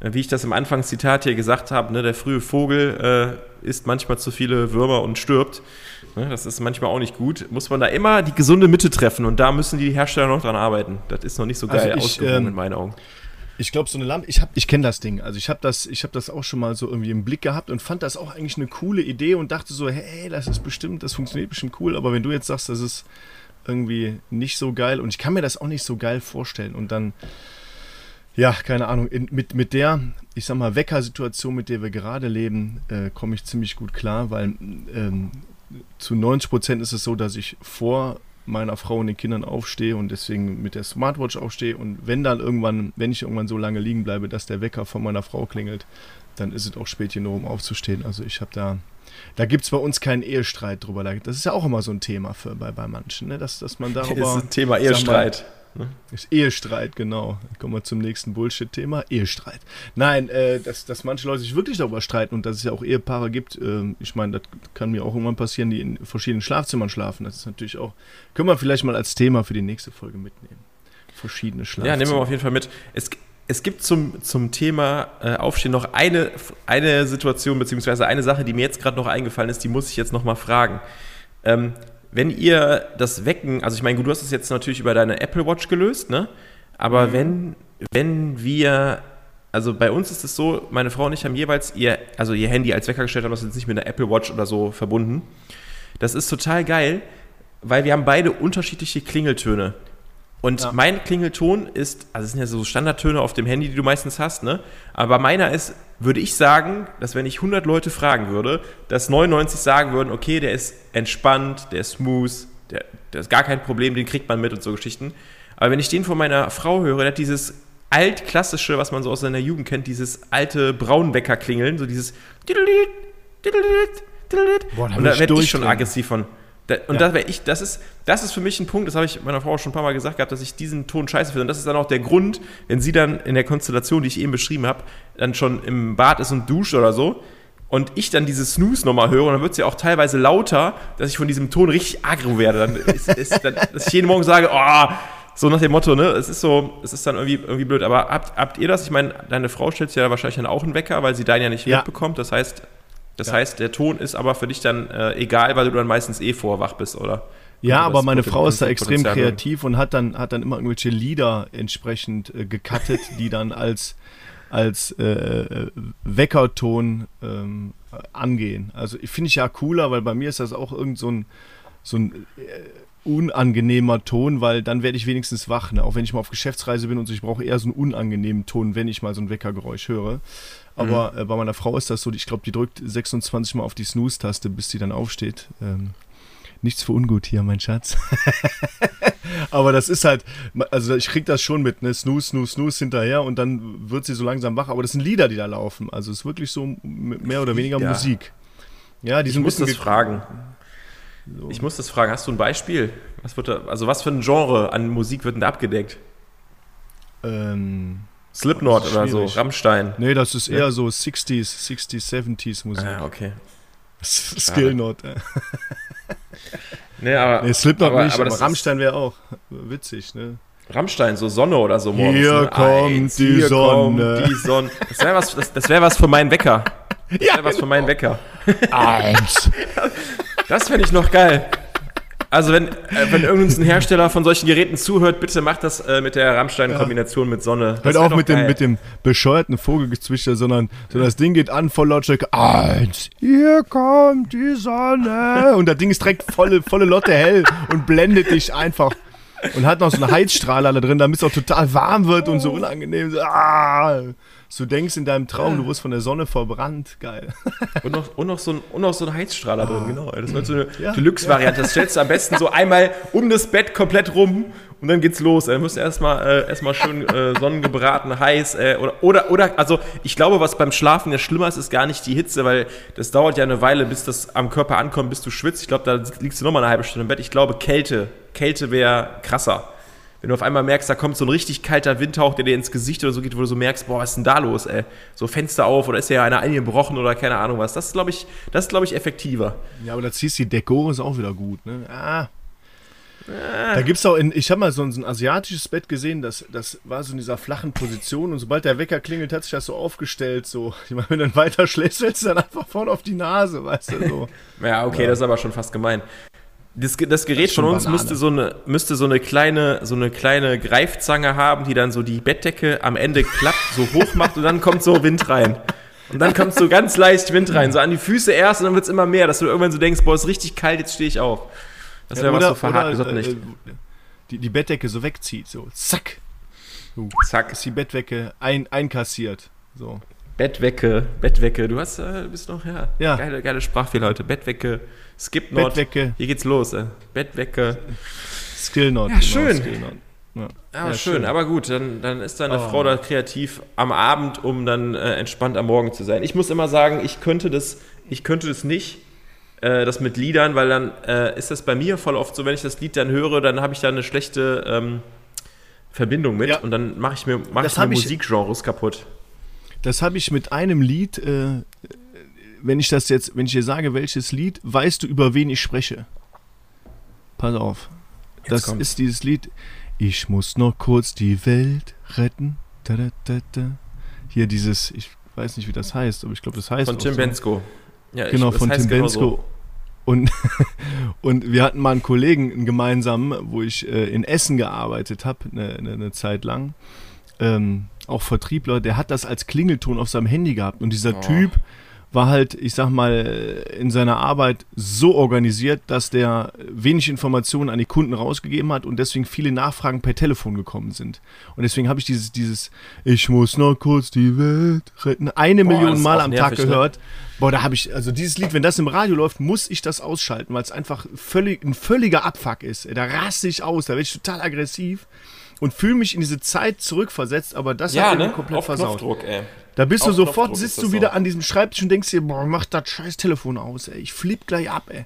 Speaker 1: wie ich das im Anfangszitat hier gesagt habe, ne, der frühe Vogel äh, isst manchmal zu viele Würmer und stirbt. Ne, das ist manchmal auch nicht gut. Muss man da immer die gesunde Mitte treffen und da müssen die Hersteller noch dran arbeiten. Das ist noch nicht so geil also ausgewogen ähm, in meinen Augen.
Speaker 2: Ich glaube, so eine Lampe, ich, ich kenne das Ding. Also ich habe das, hab das auch schon mal so irgendwie im Blick gehabt und fand das auch eigentlich eine coole Idee und dachte so, hey, das ist bestimmt, das funktioniert bestimmt cool. Aber wenn du jetzt sagst, das ist irgendwie nicht so geil und ich kann mir das auch nicht so geil vorstellen und dann ja, keine Ahnung, in, mit, mit der, ich sag mal, Weckersituation, mit der wir gerade leben, äh, komme ich ziemlich gut klar, weil ähm, zu 90 Prozent ist es so, dass ich vor meiner Frau und den Kindern aufstehe und deswegen mit der Smartwatch aufstehe und wenn dann irgendwann, wenn ich irgendwann so lange liegen bleibe, dass der Wecker von meiner Frau klingelt, dann ist es auch spät genug, um aufzustehen. Also ich habe da, da gibt es bei uns keinen Ehestreit drüber. Das ist ja auch immer so ein Thema für, bei, bei manchen, ne? dass, dass man darüber... Das ist
Speaker 1: ein Thema Ehestreit.
Speaker 2: Ne? Ist Ehestreit, genau. Kommen wir zum nächsten Bullshit-Thema. Ehestreit. Nein, äh, dass, dass manche Leute sich wirklich darüber streiten und dass es ja auch Ehepaare gibt. Äh, ich meine, das kann mir auch irgendwann passieren, die in verschiedenen Schlafzimmern schlafen. Das ist natürlich auch, können wir vielleicht mal als Thema für die nächste Folge mitnehmen. Verschiedene Schlafzimmer.
Speaker 1: Ja, nehmen wir auf jeden Fall mit. Es, es gibt zum, zum Thema äh, Aufstehen noch eine, eine Situation, beziehungsweise eine Sache, die mir jetzt gerade noch eingefallen ist, die muss ich jetzt noch mal fragen. Ähm, wenn ihr das Wecken, also ich meine, du hast es jetzt natürlich über deine Apple Watch gelöst, ne? Aber mhm. wenn, wenn wir, also bei uns ist es so, meine Frau und ich haben jeweils ihr, also ihr Handy als Wecker gestellt, haben das jetzt nicht mit einer Apple Watch oder so verbunden. Das ist total geil, weil wir haben beide unterschiedliche Klingeltöne. Und ja. mein Klingelton ist, also es sind ja so Standardtöne auf dem Handy, die du meistens hast, ne? Aber meiner ist, würde ich sagen, dass wenn ich 100 Leute fragen würde, dass 99 sagen würden, okay, der ist entspannt, der ist smooth, der, der ist gar kein Problem, den kriegt man mit und so Geschichten. Aber wenn ich den von meiner Frau höre, der hat dieses altklassische, was man so aus seiner Jugend kennt, dieses alte Braunwecker klingeln, so dieses Boah, und da werde ich schon aggressiv von. Da, und ja. da wäre ich, das ist, das ist für mich ein Punkt, das habe ich meiner Frau schon ein paar Mal gesagt gehabt, dass ich diesen Ton scheiße finde. Und das ist dann auch der Grund, wenn sie dann in der Konstellation, die ich eben beschrieben habe, dann schon im Bad ist und duscht oder so, und ich dann dieses Snooze nochmal höre, und dann wird sie ja auch teilweise lauter, dass ich von diesem Ton richtig aggro werde. Dann ist, ist, dann, dass ich jeden Morgen sage, oh, so nach dem Motto, ne, es ist so, es ist dann irgendwie, irgendwie blöd. Aber habt, habt ihr das? Ich meine, deine Frau stellt ja wahrscheinlich dann auch einen Wecker, weil sie deinen ja nicht ja. mitbekommt. Das heißt, das ja. heißt, der Ton ist aber für dich dann äh, egal, weil du dann meistens eh vorwach bist, oder?
Speaker 2: Ja, aber meine Frau ist da extrem kreativ und hat dann, hat dann immer irgendwelche Lieder entsprechend äh, gecuttet, die dann als, als äh, äh, Weckerton ähm, angehen. Also finde ich ja cooler, weil bei mir ist das auch irgend so ein, so ein äh, unangenehmer Ton, weil dann werde ich wenigstens wach. Ne? Auch wenn ich mal auf Geschäftsreise bin und so, ich brauche eher so einen unangenehmen Ton, wenn ich mal so ein Weckergeräusch höre. Aber mhm. äh, bei meiner Frau ist das so, ich glaube, die drückt 26 Mal auf die Snooze-Taste, bis sie dann aufsteht. Ähm, nichts für ungut hier, mein Schatz. Aber das ist halt, also ich krieg das schon mit, ne? Snooze, Snooze, Snooze hinterher und dann wird sie so langsam wach. Aber das sind Lieder, die da laufen. Also es ist wirklich so mehr oder weniger ja. Musik.
Speaker 1: Ja, die ich muss das fragen. So. Ich muss das fragen. Hast du ein Beispiel? Was wird da, also was für ein Genre an Musik wird denn da abgedeckt? Ähm, Slipknot oder so, Rammstein.
Speaker 2: Nee, das ist eher ja. so 60s, 60s, 70s Musik.
Speaker 1: Ah, okay.
Speaker 2: Skillnot. Äh.
Speaker 1: nee, aber.
Speaker 2: Nee, Slipknot aber, nicht, aber, aber Rammstein wäre auch witzig, ne?
Speaker 1: Rammstein, so Sonne oder so morgens.
Speaker 2: Hier ne? kommt Eins, die hier Sonne. Kommt
Speaker 1: die Sonne. Das wäre was, das, das wär was für meinen Wecker. Das wäre ja, was genau. für meinen genau. Wecker.
Speaker 2: Eins.
Speaker 1: Das fände ich noch geil. Also wenn, äh, wenn irgendein Hersteller von solchen Geräten zuhört, bitte macht das äh, mit der Rammstein-Kombination ja. mit Sonne.
Speaker 2: Hört auch mit dem, mit dem bescheuerten Vogelgezwitscher, sondern, sondern das Ding geht an, voll Lautstärke. Eins, hier kommt die Sonne. Und das Ding ist direkt volle, volle Lotte hell und blendet dich einfach. Und hat noch so einen Heizstrahler da drin, damit es auch total warm wird und so unangenehm. So, ah du denkst in deinem Traum, du wirst von der Sonne verbrannt. Geil.
Speaker 1: Und noch, und noch, so, ein, und noch so ein Heizstrahler drin, genau. Das wird so eine ja, Deluxe-Variante. Das stellst du am besten so einmal um das Bett komplett rum und dann geht's los. Dann musst du erstmal äh, erstmal schön äh, sonnengebraten, heiß. Äh, oder, oder, oder, also ich glaube, was beim Schlafen ja schlimmer ist, ist gar nicht die Hitze, weil das dauert ja eine Weile, bis das am Körper ankommt, bis du schwitzt. Ich glaube, da liegst du nochmal eine halbe Stunde im Bett. Ich glaube, Kälte. Kälte wäre krasser wenn du auf einmal merkst, da kommt so ein richtig kalter Windhauch, der dir ins Gesicht oder so geht, wo du so merkst, boah, was ist denn da los, ey? So Fenster auf oder ist ja einer eingebrochen oder keine Ahnung was. Das ist, glaube ich, das ist, glaube ich, effektiver.
Speaker 2: Ja, aber da ziehst du die Dekore ist auch wieder gut, ne? Ah. ah. Da gibt's auch in, ich habe mal so ein, so ein, asiatisches Bett gesehen, das, das war so in dieser flachen Position und sobald der Wecker klingelt, hat sich das so aufgestellt, so. Ich meine, wenn du dann weiter schläfst, du dann einfach vorne auf die Nase, weißt du, so.
Speaker 1: ja, okay, ja. das ist aber schon fast gemein. Das, das Gerät das von uns müsste so, eine, müsste so eine kleine, so eine kleine Greifzange haben, die dann so die Bettdecke am Ende klappt, so hoch macht und dann kommt so Wind rein. Und dann kommt so ganz leicht Wind rein, so an die Füße erst und dann wird es immer mehr, dass du irgendwann so denkst, boah, ist richtig kalt, jetzt stehe ich auf.
Speaker 2: Das wäre ja, was so verhakt äh, nicht. Die, die Bettdecke so wegzieht, so zack. Uh, zack. Ist die Bettdecke ein, einkassiert. So.
Speaker 1: Bettwecke, Bettwecke, du hast, äh, bist noch, ja, ja. Geile, geile Sprachfehler heute. Bettwecke, Skipnot.
Speaker 2: Bettwecke.
Speaker 1: Hier geht's los, äh. Bettwecke.
Speaker 2: Skillnot.
Speaker 1: Ja, schön. Genau, Ja. ja, ja schön. schön. Aber gut, dann, dann ist deine oh. Frau da kreativ am Abend, um dann äh, entspannt am Morgen zu sein. Ich muss immer sagen, ich könnte das, ich könnte das nicht, äh, das mit Liedern, weil dann äh, ist das bei mir voll oft so, wenn ich das Lied dann höre, dann habe ich da eine schlechte, ähm, Verbindung mit
Speaker 2: Ja.
Speaker 1: und dann mache ich mir, mach
Speaker 2: Das
Speaker 1: ich mir Musikgenres kaputt.
Speaker 2: Das habe ich mit einem Lied, äh, wenn ich das jetzt, wenn ich dir sage, welches Lied, weißt du, über wen ich spreche. Pass auf.
Speaker 1: Jetzt
Speaker 2: das
Speaker 1: kommt's.
Speaker 2: ist dieses Lied. Ich muss noch kurz die Welt retten. Da, da, da. Hier dieses, ich weiß nicht, wie das heißt, aber ich glaube, das heißt
Speaker 1: Von Tim
Speaker 2: so.
Speaker 1: Bensko. Ja, ich-
Speaker 2: Genau,
Speaker 1: das
Speaker 2: von Tim
Speaker 1: genau
Speaker 2: Bensko.
Speaker 1: so.
Speaker 2: Und, und wir hatten mal einen Kollegen, einen gemeinsamen, wo ich äh, in Essen gearbeitet habe, eine, eine, eine Zeit lang. Ähm, auch Vertriebler, der hat das als Klingelton auf seinem Handy gehabt. Und dieser
Speaker 1: Oh.
Speaker 2: Typ war halt, ich sag mal, in seiner Arbeit so organisiert, dass der wenig Informationen an die Kunden rausgegeben hat und deswegen viele Nachfragen per Telefon gekommen sind. Und deswegen habe ich dieses, dieses, ich muss noch kurz die Welt retten, eine
Speaker 1: Boah,
Speaker 2: Million Mal am Tag
Speaker 1: nervig, ne?
Speaker 2: gehört. Boah, da habe ich, also dieses Lied, wenn das im Radio läuft, muss ich das ausschalten, weil es einfach völlig, ein völliger Abfuck ist. Da raste ich aus, da werde ich total aggressiv und fühle mich in diese Zeit zurückversetzt, aber das
Speaker 1: Ja,
Speaker 2: hat
Speaker 1: ne?
Speaker 2: komplett
Speaker 1: Auf
Speaker 2: versaut.
Speaker 1: Knopfdruck, ey.
Speaker 2: Da bist du sofort, sitzt du wieder an diesem Schreibtisch und denkst dir, boah, mach das scheiß Telefon aus, ey. Ich flipp gleich ab, ey.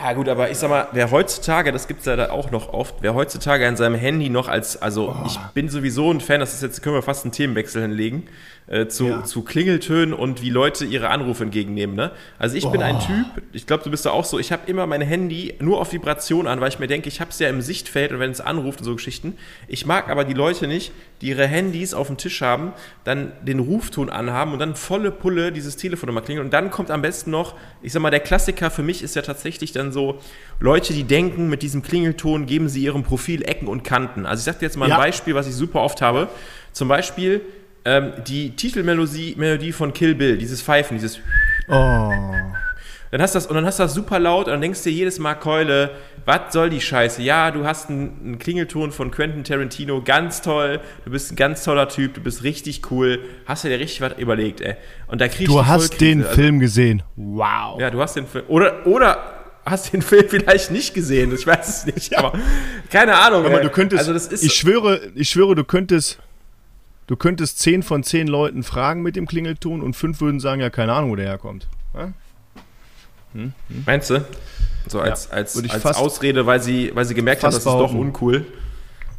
Speaker 1: Ja gut, aber ich sag mal, wer heutzutage, das gibt's ja da auch noch oft, wer heutzutage an seinem Handy noch als, also
Speaker 2: Oh.
Speaker 1: ich bin sowieso ein Fan, das ist jetzt, können wir fast einen Themenwechsel hinlegen, äh, zu,
Speaker 2: Ja.
Speaker 1: zu Klingeltönen und wie Leute ihre Anrufe entgegennehmen, ne? Also ich bin ein
Speaker 2: Oh.
Speaker 1: Typ, ich glaube, du bist da auch so, ich habe immer mein Handy nur auf Vibration an, weil ich mir denke, ich habe es ja im Sichtfeld und wenn es anruft und so Geschichten. Ich mag aber die Leute nicht, die ihre Handys auf dem Tisch haben, dann den Rufton anhaben und dann volle Pulle dieses Telefon immer klingeln. Und dann kommt am besten noch, ich sag mal, der Klassiker für mich ist ja tatsächlich dann so, Leute, die denken, mit diesem Klingelton geben sie ihrem Profil Ecken und Kanten. Also ich sag dir jetzt mal ein
Speaker 2: Ja.
Speaker 1: Beispiel, was ich super oft habe. Zum Beispiel ähm, die Titelmelodie Melodie von Kill Bill, dieses Pfeifen, dieses
Speaker 2: Oh.
Speaker 1: dann hast du das, und dann hast du das super laut und dann denkst du dir jedes Mal, Keule, was soll die Scheiße? Ja, du hast einen, einen Klingelton von Quentin Tarantino, ganz toll, du bist ein ganz toller Typ, du bist richtig cool, hast du dir richtig was überlegt, ey. Und da kriegst
Speaker 2: Du
Speaker 1: die
Speaker 2: hast den
Speaker 1: Also,
Speaker 2: Film gesehen. Wow.
Speaker 1: Ja, du hast den Film, oder, oder hast den Film vielleicht nicht gesehen, ich weiß es nicht, aber keine Ahnung.
Speaker 2: Aber
Speaker 1: ey.
Speaker 2: du könntest,
Speaker 1: also das ist,
Speaker 2: ich schwöre, ich schwöre, du könntest, du könntest zehn von zehn Leuten fragen mit dem Klingelton und fünf würden sagen, ja, keine Ahnung, wo der herkommt. Ja?
Speaker 1: meinst du? So als, als,
Speaker 2: würde ich
Speaker 1: als
Speaker 2: fast-
Speaker 1: Ausrede, weil sie, weil sie gemerkt haben, das ist doch uncool.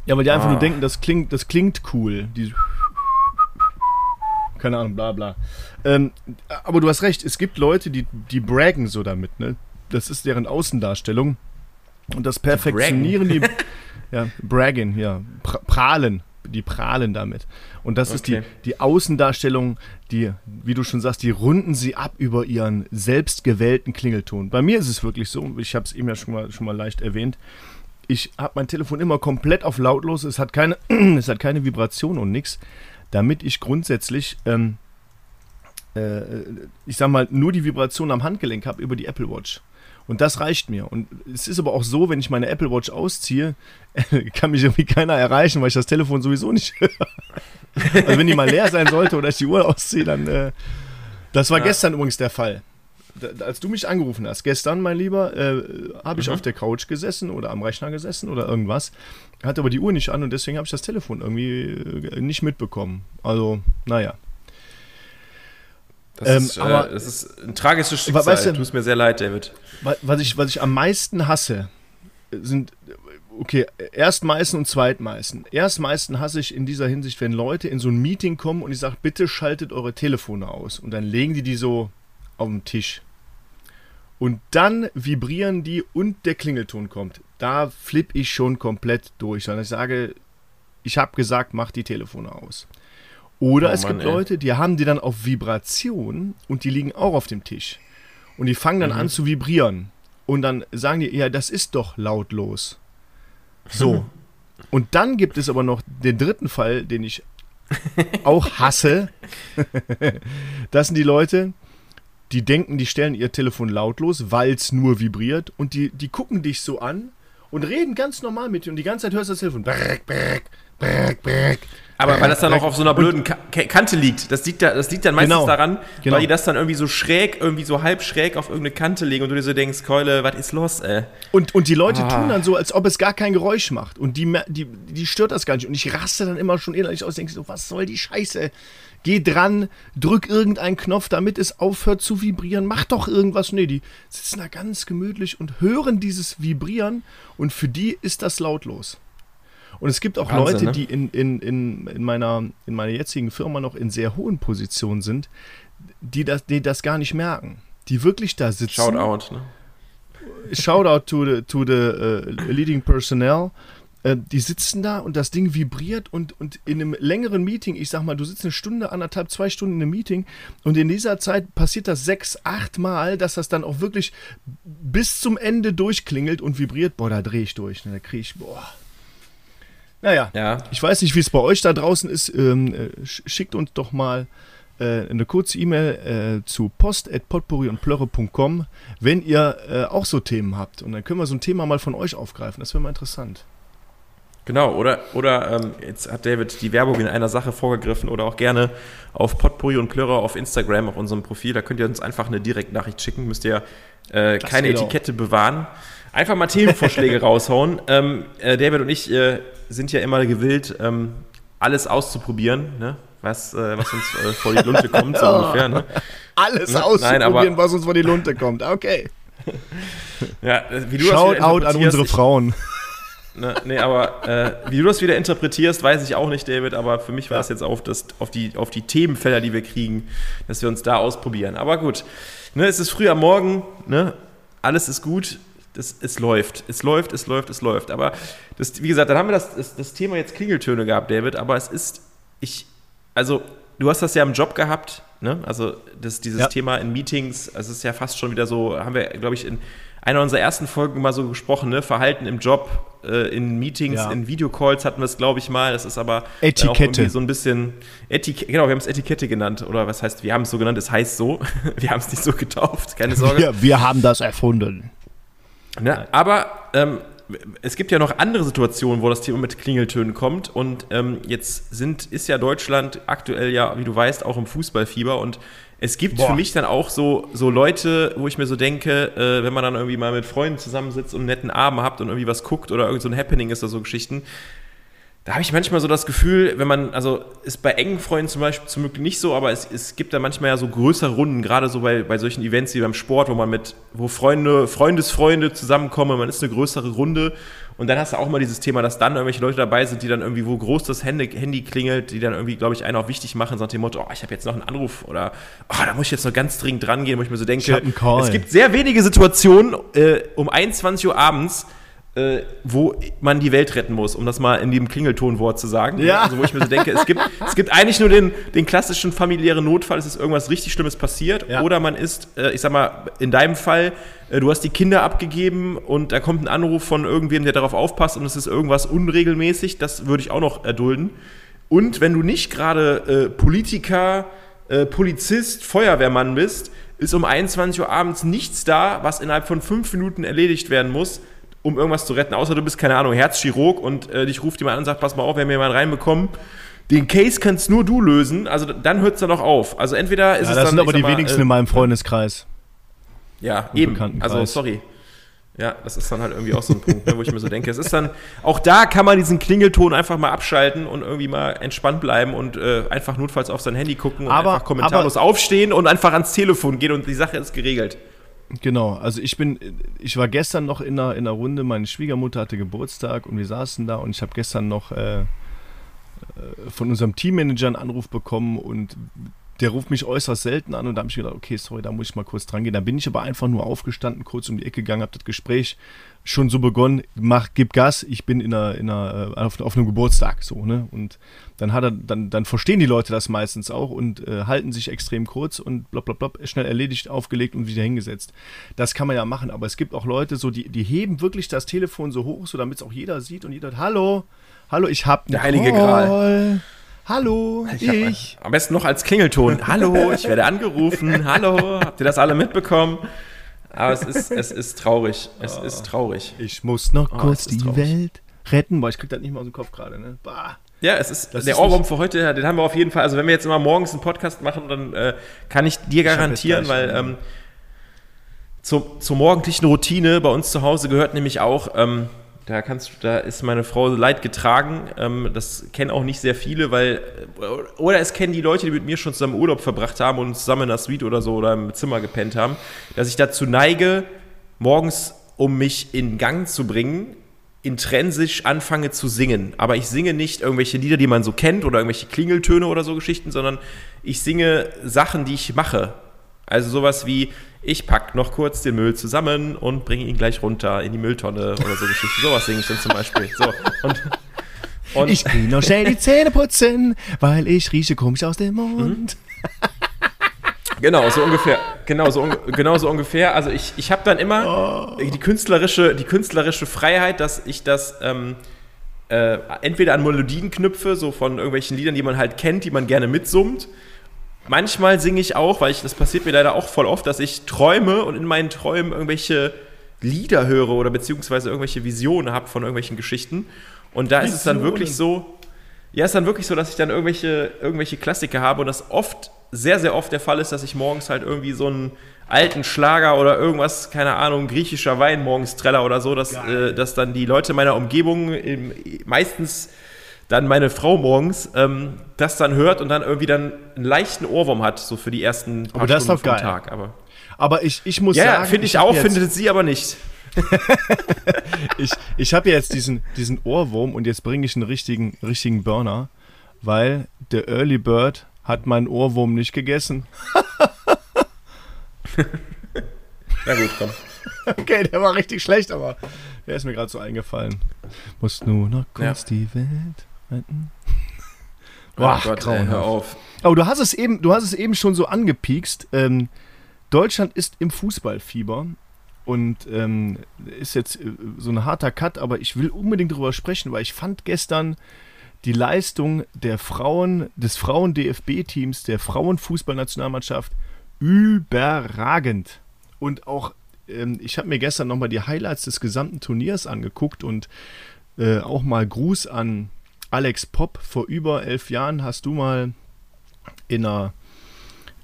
Speaker 2: Ja, weil die einfach
Speaker 1: Ah.
Speaker 2: nur denken, das klingt, das klingt cool. Die keine Ahnung, bla bla. Ähm, aber du hast recht, es gibt Leute, die, die braggen so damit, ne? Das ist deren Außendarstellung. Und das perfektionieren die. ja, braggen, ja. Pra prahlen. Die prahlen damit. Und das ist die,
Speaker 1: Okay.
Speaker 2: die Außendarstellung, die, wie du schon sagst, die runden sie ab über ihren selbst gewählten Klingelton. Bei mir ist es wirklich so, ich habe es eben ja schon mal, schon mal leicht erwähnt, ich habe mein Telefon immer komplett auf lautlos, es hat keine, es hat keine Vibration und nichts, damit ich grundsätzlich, ähm, äh, ich sag mal, nur die Vibration am Handgelenk habe über die Apple Watch. Und das reicht mir. Und es ist aber auch so, wenn ich meine Apple Watch ausziehe, kann mich irgendwie keiner erreichen, weil ich das Telefon sowieso nicht höre. Also wenn die mal leer sein sollte oder ich die Uhr ausziehe, dann. Äh, das war
Speaker 1: Ja.
Speaker 2: gestern übrigens der Fall. Da, als du mich angerufen hast, gestern, mein Lieber, äh, habe ich
Speaker 1: Mhm.
Speaker 2: auf der Couch gesessen oder am Rechner gesessen oder irgendwas, hatte aber die Uhr nicht an und deswegen habe ich das Telefon irgendwie äh, nicht mitbekommen. Also, naja.
Speaker 1: Das,
Speaker 2: Ähm,
Speaker 1: ist, äh,
Speaker 2: aber-
Speaker 1: das ist ein tragisches Schicksal.
Speaker 2: weißt du-
Speaker 1: Tut mir sehr leid, David.
Speaker 2: Wa- Was ich, was ich am meisten hasse, sind, okay, Erstmeißen und Zweitmeißen. Erstmeißen hasse ich in dieser Hinsicht, wenn Leute in so ein Meeting kommen und ich sage, bitte schaltet eure Telefone aus. Und dann legen die die so auf den Tisch. Und dann vibrieren die und der Klingelton kommt. Da flippe ich schon komplett durch. Weil ich sage, ich habe gesagt, mach die Telefone aus. Oder
Speaker 1: Oh
Speaker 2: es
Speaker 1: Mann,
Speaker 2: gibt
Speaker 1: ey.
Speaker 2: Leute, die haben die dann auf Vibration und die liegen auch auf dem Tisch. Und die fangen dann
Speaker 1: Mhm.
Speaker 2: an zu vibrieren. Und dann sagen die, ja, das ist doch lautlos. So. Und dann gibt es aber noch den dritten Fall, den ich auch hasse. das sind die Leute, die denken, die stellen ihr Telefon lautlos, weil es nur vibriert. Und die, die gucken dich so an und reden ganz normal mit dir. Und die ganze Zeit hörst du das Telefon. Brrk, brrk, brrk, brrk.
Speaker 1: Aber weil das dann auch auf so einer blöden Ka Ka- Kante liegt. Das liegt, da, das liegt dann meistens
Speaker 2: Genau,
Speaker 1: daran,
Speaker 2: genau.
Speaker 1: weil die das dann irgendwie so schräg, irgendwie so halb schräg auf irgendeine Kante legen und du dir so denkst, Keule, was ist los, ey?
Speaker 2: Und, und die Leute
Speaker 1: Ah.
Speaker 2: tun dann so, als ob es gar kein Geräusch macht. Und die, die, die stört das gar nicht. Und ich raste dann immer schon innerlich aus, denke so, was soll die Scheiße? Geh dran, drück irgendeinen Knopf, damit es aufhört zu vibrieren. Mach doch irgendwas. Nee, die sitzen da ganz gemütlich und hören dieses Vibrieren. Und für die ist das lautlos. Und es gibt auch Wahnsinn, Leute, ne? die in, in, in, in, meiner, in meiner jetzigen Firma noch in sehr hohen Positionen sind, die das, die das gar nicht merken. Die wirklich da sitzen.
Speaker 1: Shoutout, ne?
Speaker 2: Shoutout to the, to the uh, leading personnel äh, die sitzen da und das Ding vibriert und, und in einem längeren Meeting, ich sag mal, du sitzt eine Stunde, anderthalb, zwei Stunden in einem Meeting und in dieser Zeit passiert das sechs, acht Mal, dass das dann auch wirklich bis zum Ende durchklingelt und vibriert. Boah, da drehe ich durch. Ne? Da kriege ich, boah. Naja, ja. ich weiß nicht, wie es bei euch da draußen ist. Ähm, äh, schickt uns doch mal äh, eine kurze E-Mail äh, zu post.potpourri und plörre.com, wenn ihr äh, auch so Themen habt. Und dann können wir so ein Thema mal von euch aufgreifen. Das wäre mal interessant.
Speaker 1: Genau, oder, oder ähm, jetzt hat David die Werbung in einer Sache vorgegriffen oder auch gerne auf Potpourri und Plörer auf Instagram, auf unserem Profil. Da könnt ihr uns einfach eine Direktnachricht schicken, müsst ihr äh, keine Etikette auch. bewahren. Einfach mal Themenvorschläge raushauen. Ähm, äh, David und ich äh, sind ja immer gewillt, ähm, alles auszuprobieren, ne? was, äh, was uns äh, vor die Lunte kommt, so ungefähr. Ne?
Speaker 2: Alles ne? auszuprobieren, Nein, aber, was uns vor die Lunte kommt. Okay.
Speaker 1: ja, wie du
Speaker 2: Shout out an unsere Frauen.
Speaker 1: Ne, nee, aber äh, wie du das wieder interpretierst, weiß ich auch nicht, David, aber für mich war es jetzt auf, das, auf, die, auf die Themenfelder, die wir kriegen, dass wir uns da ausprobieren. Aber gut, ne, es ist früh am Morgen, ne, alles ist gut, das, es läuft, es läuft, es läuft, es läuft. Aber das, wie gesagt, dann haben wir das, das, das Thema jetzt Klingeltöne gehabt, David, aber es ist, ich, also du hast das ja im Job gehabt, ne? Also das, dieses ja. Thema in Meetings, also es ist ja fast schon wieder so, haben wir, glaube ich, in einer unserer ersten Folgen mal so gesprochen, ne? Verhalten im Job, äh, in Meetings, ja. in Videocalls hatten wir es, glaube ich, mal. Das ist aber
Speaker 2: Etikette.
Speaker 1: so ein bisschen Etikette, genau, wir haben es Etikette genannt. Oder was heißt, wir haben es so genannt, es heißt so. wir haben es nicht so getauft, keine Sorge.
Speaker 2: Wir, wir haben das erfunden.
Speaker 1: Ne? Aber ähm, es gibt ja noch andere Situationen, wo das Thema mit Klingeltönen kommt. Und ähm, jetzt sind, ist ja Deutschland aktuell ja, wie du weißt, auch im Fußballfieber. Und es gibt Boah. für mich dann auch so, so Leute, wo ich mir so denke, äh, wenn man dann irgendwie mal mit Freunden zusammensitzt und einen netten Abend habt und irgendwie was guckt oder irgend so ein Happening ist oder so Geschichten, da habe ich manchmal so das Gefühl, wenn man, also ist bei engen Freunden zum Beispiel zum Glück nicht so, aber es, es gibt da manchmal ja so größere Runden, gerade so bei, bei solchen Events wie beim Sport, wo man mit, wo Freunde, Freundesfreunde zusammenkommen, man ist eine größere Runde. Und dann hast du auch mal dieses Thema, dass dann irgendwelche Leute dabei sind, die dann irgendwie, wo groß das Handy, Handy klingelt, die dann irgendwie, glaube ich, einen auch wichtig machen, so nach dem Motto, oh, ich habe jetzt noch einen Anruf oder oh, da muss ich jetzt noch ganz dringend dran gehen, wo ich mir so denke, es gibt sehr wenige Situationen äh, um 21 Uhr abends, äh, wo man die Welt retten muss, um das mal in dem Klingeltonwort zu sagen.
Speaker 2: Ja.
Speaker 1: Also wo ich mir so denke, es gibt, es gibt eigentlich nur den, den klassischen familiären Notfall, es ist irgendwas richtig Schlimmes passiert. Ja. Oder man ist, äh, ich sag mal, in deinem Fall, äh, du hast die Kinder abgegeben und da kommt ein Anruf von irgendwem, der darauf aufpasst und es ist irgendwas unregelmäßig, das würde ich auch noch erdulden. Und wenn du nicht gerade äh, Politiker, äh, Polizist, Feuerwehrmann bist, ist um 21 Uhr abends nichts da, was innerhalb von fünf Minuten erledigt werden muss um irgendwas zu retten, außer du bist, keine Ahnung, Herzchirurg und äh, dich ruft jemand an und sagt, pass mal auf, wir haben jemanden reinbekommen. Den Case kannst nur du lösen, also dann hört es dann auch auf. Also entweder ist ja, es
Speaker 2: das
Speaker 1: dann.
Speaker 2: sind aber die mal, wenigsten äh, in meinem Freundeskreis.
Speaker 1: Ja, eben. Also sorry. Ja, das ist dann halt irgendwie auch so ein Punkt, ne, wo ich mir so denke, es ist dann, auch da kann man diesen Klingelton einfach mal abschalten und irgendwie mal entspannt bleiben und äh, einfach notfalls auf sein Handy gucken und aber, einfach kommentarlos aber, aufstehen und einfach ans Telefon gehen und die Sache ist geregelt.
Speaker 2: Genau, also ich bin, ich war gestern noch in einer, in einer Runde, meine Schwiegermutter hatte Geburtstag und wir saßen da und ich habe gestern noch äh, äh, von unserem Teammanager einen Anruf bekommen und der ruft mich äußerst selten an und da habe ich gedacht, okay, sorry, da muss ich mal kurz dran gehen. Dann bin ich aber einfach nur aufgestanden, kurz um die Ecke gegangen, habe das Gespräch schon so begonnen, mach, gib Gas, ich bin in einer, in einer, äh, auf, auf einem Geburtstag, so, ne? Und dann hat er, dann, dann verstehen die Leute das meistens auch und äh, halten sich extrem kurz und blub, schnell erledigt, aufgelegt und wieder hingesetzt. Das kann man ja machen, aber es gibt auch Leute, so, die, die heben wirklich das Telefon so hoch, so damit es auch jeder sieht und jeder, hallo, hallo, ich hab
Speaker 1: Der Heilige Gral.
Speaker 2: Hallo, ich. ich.
Speaker 1: Am besten noch als Klingelton. Hallo, ich werde angerufen. Hallo, habt ihr das alle mitbekommen? Aber es ist, es ist traurig. Es oh. ist traurig.
Speaker 2: Ich muss noch oh, kurz die traurig. Welt retten. Boah, ich krieg das nicht mal aus dem Kopf gerade, ne? Bah.
Speaker 1: Ja, es ist das der Ohrwurm für heute, den haben wir auf jeden Fall. Also wenn wir jetzt immer morgens einen Podcast machen, dann äh, kann ich dir garantieren, ich weil ähm, zur, zur morgendlichen Routine bei uns zu Hause gehört nämlich auch ähm, da kannst da ist meine Frau leid getragen. Ähm, das kennen auch nicht sehr viele, weil oder es kennen die Leute, die mit mir schon zusammen Urlaub verbracht haben und zusammen in der Suite oder so oder im Zimmer gepennt haben, dass ich dazu neige, morgens, um mich in Gang zu bringen, intrinsisch anfange zu singen. Aber ich singe nicht irgendwelche Lieder, die man so kennt oder irgendwelche Klingeltöne oder so Geschichten, sondern ich singe Sachen, die ich mache. Also sowas wie, ich pack noch kurz den Müll zusammen und bringe ihn gleich runter in die Mülltonne oder so Geschichten. Sowas singe ich dann zum Beispiel. So. Und,
Speaker 2: und ich will noch schnell die Zähne putzen, weil ich rieche komisch aus dem Mund. Mhm.
Speaker 1: Genau, so ungefähr. Genau so, genau so ungefähr. Also ich, ich habe dann immer oh. die, künstlerische, die künstlerische Freiheit, dass ich das ähm, äh, entweder an Melodien knüpfe, so von irgendwelchen Liedern, die man halt kennt, die man gerne mitsummt. Manchmal singe ich auch, weil ich, das passiert mir leider auch voll oft, dass ich träume und in meinen Träumen irgendwelche Lieder höre oder beziehungsweise irgendwelche Visionen habe von irgendwelchen Geschichten. Und da Visionen. ist es dann wirklich so, ja, ist dann wirklich so, dass ich dann irgendwelche, irgendwelche Klassiker habe und das oft sehr, sehr oft der Fall ist, dass ich morgens halt irgendwie so einen alten Schlager oder irgendwas, keine Ahnung, griechischer Wein morgens treller oder so, dass, äh, dass dann die Leute meiner Umgebung, im, meistens dann meine Frau morgens, ähm, das dann hört und dann irgendwie dann einen leichten Ohrwurm hat, so für die ersten
Speaker 2: paar aber Stunden vom
Speaker 1: Tag. Aber,
Speaker 2: aber ich, ich muss
Speaker 1: ja,
Speaker 2: sagen.
Speaker 1: Ja, finde ich auch, findet sie aber nicht.
Speaker 2: ich ich habe jetzt diesen, diesen Ohrwurm und jetzt bringe ich einen richtigen, richtigen Burner, weil der Early Bird hat meinen Ohrwurm nicht gegessen.
Speaker 1: Na gut, komm.
Speaker 2: Okay, der war richtig schlecht, aber der ist mir gerade so eingefallen. Muss nur noch kurz ja. die Welt retten.
Speaker 1: Boah, oh Gott, ey, hör auf.
Speaker 2: Oh, du hast es eben, du hast es eben schon so angepiekst. Ähm, Deutschland ist im Fußballfieber und ähm, ist jetzt äh, so ein harter Cut, aber ich will unbedingt darüber sprechen, weil ich fand gestern die Leistung der Frauen, des Frauen-DFB-Teams, der Frauenfußballnationalmannschaft überragend. Und auch, ähm, ich habe mir gestern nochmal die Highlights des gesamten Turniers angeguckt und äh, auch mal Gruß an Alex Popp. Vor über elf Jahren hast du mal in einer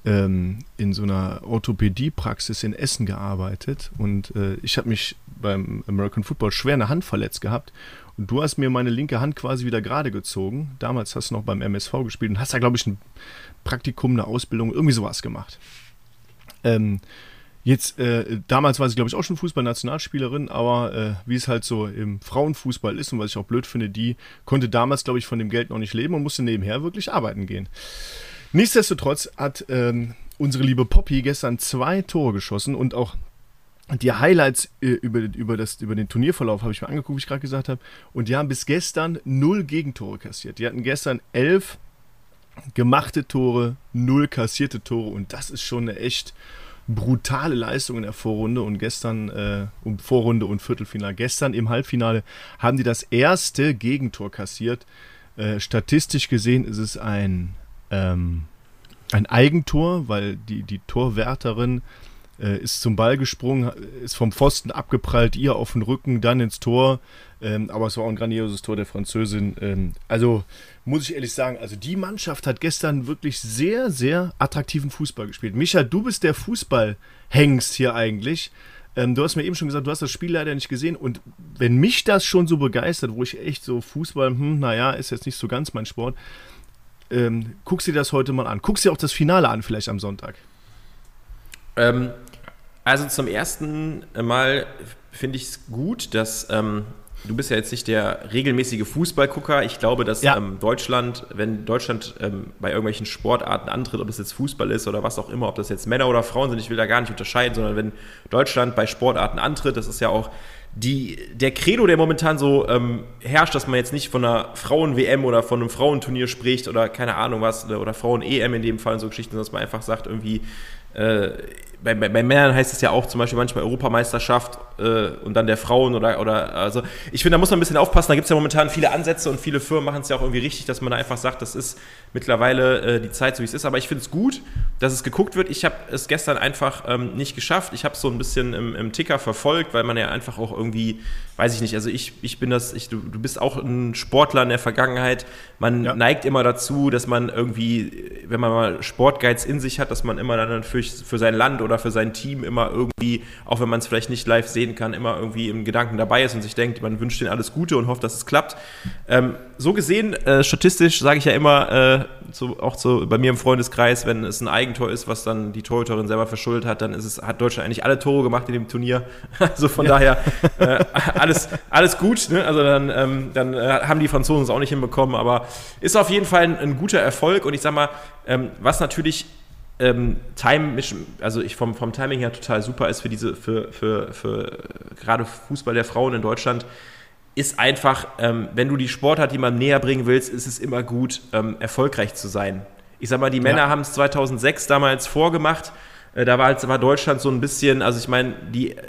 Speaker 2: ähm, in so einer Orthopädiepraxis in Essen gearbeitet und äh, ich habe mich beim American Football schwer eine Hand verletzt gehabt und du hast mir meine linke Hand quasi wieder gerade gezogen. Damals hast du noch beim MSV gespielt und hast da, glaube ich, ein Praktikum, eine Ausbildung, irgendwie sowas gemacht. Ähm, jetzt, äh, damals war sie, glaube ich, auch schon Fußballnationalspielerin, aber äh, wie es halt so im Frauenfußball ist und was ich auch blöd finde, die konnte damals, glaube ich, von dem Geld noch nicht leben und musste nebenher wirklich arbeiten gehen. Nichtsdestotrotz hat ähm, unsere liebe Poppy gestern zwei Tore geschossen und auch die Highlights äh, über, über, das, über den Turnierverlauf habe ich mir angeguckt, wie ich gerade gesagt habe. Und die haben bis gestern null Gegentore kassiert. Die hatten gestern elf gemachte Tore, null kassierte Tore. Und das ist schon eine echt brutale Leistung in der Vorrunde. Und gestern, äh, um Vorrunde und Viertelfinale, gestern im Halbfinale haben die das erste Gegentor kassiert. Äh, statistisch gesehen ist es ein, ähm, ein Eigentor, weil die, die Torwärterin äh, ist zum Ball gesprungen, ist vom Pfosten abgeprallt, ihr auf den Rücken, dann ins Tor. Ähm, aber es war auch ein grandioses Tor der Französin. Ähm, also muss ich ehrlich sagen, also die Mannschaft hat gestern wirklich sehr, sehr attraktiven Fußball gespielt. Micha, du bist der Fußballhengst hier eigentlich. Ähm, du hast mir eben schon gesagt, du hast das Spiel leider nicht gesehen. Und wenn mich das schon so begeistert, wo ich echt so Fußball, hm, naja, ist jetzt nicht so ganz mein Sport, ähm, guckst dir das heute mal an. Guckst dir auch das Finale an, vielleicht am Sonntag.
Speaker 1: Ähm, also zum ersten Mal finde ich es gut, dass ähm, du bist ja jetzt nicht der regelmäßige Fußballgucker. Ich glaube, dass ja. ähm, Deutschland, wenn Deutschland ähm, bei irgendwelchen Sportarten antritt, ob das jetzt Fußball ist oder was auch immer, ob das jetzt Männer oder Frauen sind, ich will da gar nicht unterscheiden, sondern wenn Deutschland bei Sportarten antritt, das ist ja auch die, der Credo, der momentan so ähm, herrscht, dass man jetzt nicht von einer Frauen-WM oder von einem Frauenturnier spricht oder keine Ahnung was, oder Frauen-EM in dem Fall, so Geschichten, dass man einfach sagt, irgendwie, äh, bei, bei, bei, Männern heißt es ja auch zum Beispiel manchmal Europameisterschaft äh, und dann der Frauen oder, oder also ich finde, da muss man ein bisschen aufpassen. Da gibt es ja momentan viele Ansätze und viele Firmen machen es ja auch irgendwie richtig, dass man da einfach sagt, das ist mittlerweile äh, die Zeit, so wie es ist. Aber ich finde es gut, dass es geguckt wird. Ich habe es gestern einfach ähm, nicht geschafft. Ich habe es so ein bisschen im, im, Ticker verfolgt, weil man ja einfach auch irgendwie, weiß ich nicht, also ich, ich bin das, ich, du, du bist auch ein Sportler in der Vergangenheit. Man ja. neigt immer dazu, dass man irgendwie, wenn man mal Sportgeiz in sich hat, dass man immer dann für, für sein Land oder für sein Team immer irgendwie, auch wenn man es vielleicht nicht live sehen kann, immer irgendwie im Gedanken dabei ist und sich denkt, man wünscht ihnen alles Gute und hofft, dass es klappt. Ähm, so gesehen, äh, statistisch sage ich ja immer, äh, so, auch so bei mir im Freundeskreis, wenn es ein Eigentor ist, was dann die Torhüterin selber verschuldet hat, dann ist es, hat Deutschland eigentlich alle Tore gemacht in dem Turnier. Also von ja. daher, äh, alles alles, alles gut. Ne? Also dann, ähm, dann äh, haben die Franzosen es auch nicht hinbekommen, aber ist auf jeden Fall ein, ein guter Erfolg. Und ich sag mal, ähm, was natürlich ähm, Time, also ich vom, vom Timing her total super ist für diese, für, für, für gerade Fußball der Frauen in Deutschland, ist einfach, ähm, wenn du die Sportart jemandem näher bringen willst, ist es immer gut, ähm, erfolgreich zu sein. Ich sag mal, die Männer ja. haben es 2006 damals vorgemacht. Äh, da war, halt, war Deutschland so ein bisschen, also ich meine, die, äh,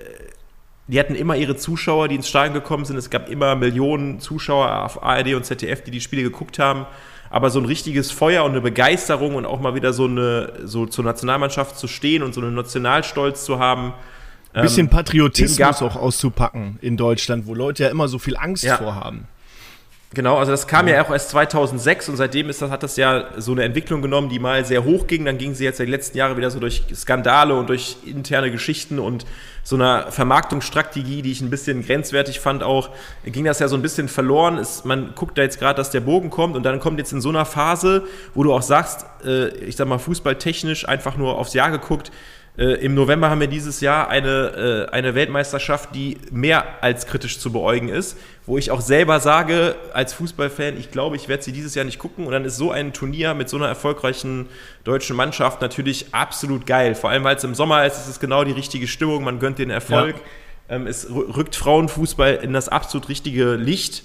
Speaker 1: die hatten immer ihre Zuschauer, die ins Stadion gekommen sind. Es gab immer Millionen Zuschauer auf ARD und ZDF, die die Spiele geguckt haben. Aber so ein richtiges Feuer und eine Begeisterung und auch mal wieder so eine, so zur Nationalmannschaft zu stehen und so einen Nationalstolz zu haben,
Speaker 2: ein bisschen ähm, Patriotismus auch auszupacken in Deutschland, wo Leute ja immer so viel Angst ja. vorhaben.
Speaker 1: Genau, also das kam ja. ja auch erst 2006 und seitdem ist das, hat das ja so eine Entwicklung genommen, die mal sehr hoch ging. Dann ging sie jetzt die letzten Jahre wieder so durch Skandale und durch interne Geschichten und so einer Vermarktungsstrategie, die ich ein bisschen grenzwertig fand auch, ging das ja so ein bisschen verloren. Ist, man guckt da jetzt gerade, dass der Bogen kommt und dann kommt jetzt in so einer Phase, wo du auch sagst, äh, ich sag mal fußballtechnisch einfach nur aufs Jahr geguckt, äh, Im November haben wir dieses Jahr eine, äh, eine Weltmeisterschaft, die mehr als kritisch zu beäugen ist, wo ich auch selber sage, als Fußballfan, ich glaube, ich werde sie dieses Jahr nicht gucken. Und dann ist so ein Turnier mit so einer erfolgreichen deutschen Mannschaft natürlich absolut geil. Vor allem, weil es im Sommer ist, ist es genau die richtige Stimmung, man gönnt den Erfolg. Ja. Ähm, es rückt Frauenfußball in das absolut richtige Licht.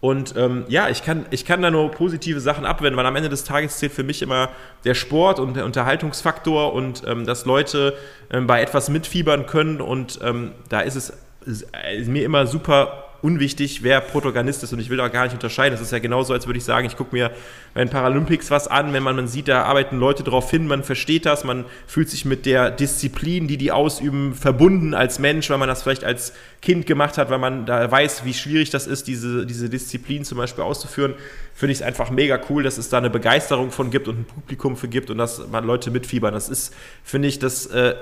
Speaker 1: Und ähm, ja, ich kann, ich kann da nur positive Sachen abwenden, weil am Ende des Tages zählt für mich immer der Sport und der Unterhaltungsfaktor und ähm, dass Leute ähm, bei etwas mitfiebern können. Und ähm, da ist es ist mir immer super unwichtig, wer Protagonist ist und ich will da gar nicht unterscheiden. Das ist ja genauso, als würde ich sagen, ich gucke mir bei den Paralympics was an, wenn man, man sieht, da arbeiten Leute drauf hin, man versteht das, man fühlt sich mit der Disziplin, die die ausüben, verbunden als Mensch, weil man das vielleicht als Kind gemacht hat, weil man da weiß, wie schwierig das ist, diese, diese Disziplin zum Beispiel auszuführen, finde ich es einfach mega cool, dass es da eine Begeisterung von gibt und ein Publikum für gibt und dass man Leute mitfiebern. Das ist, finde ich, das äh,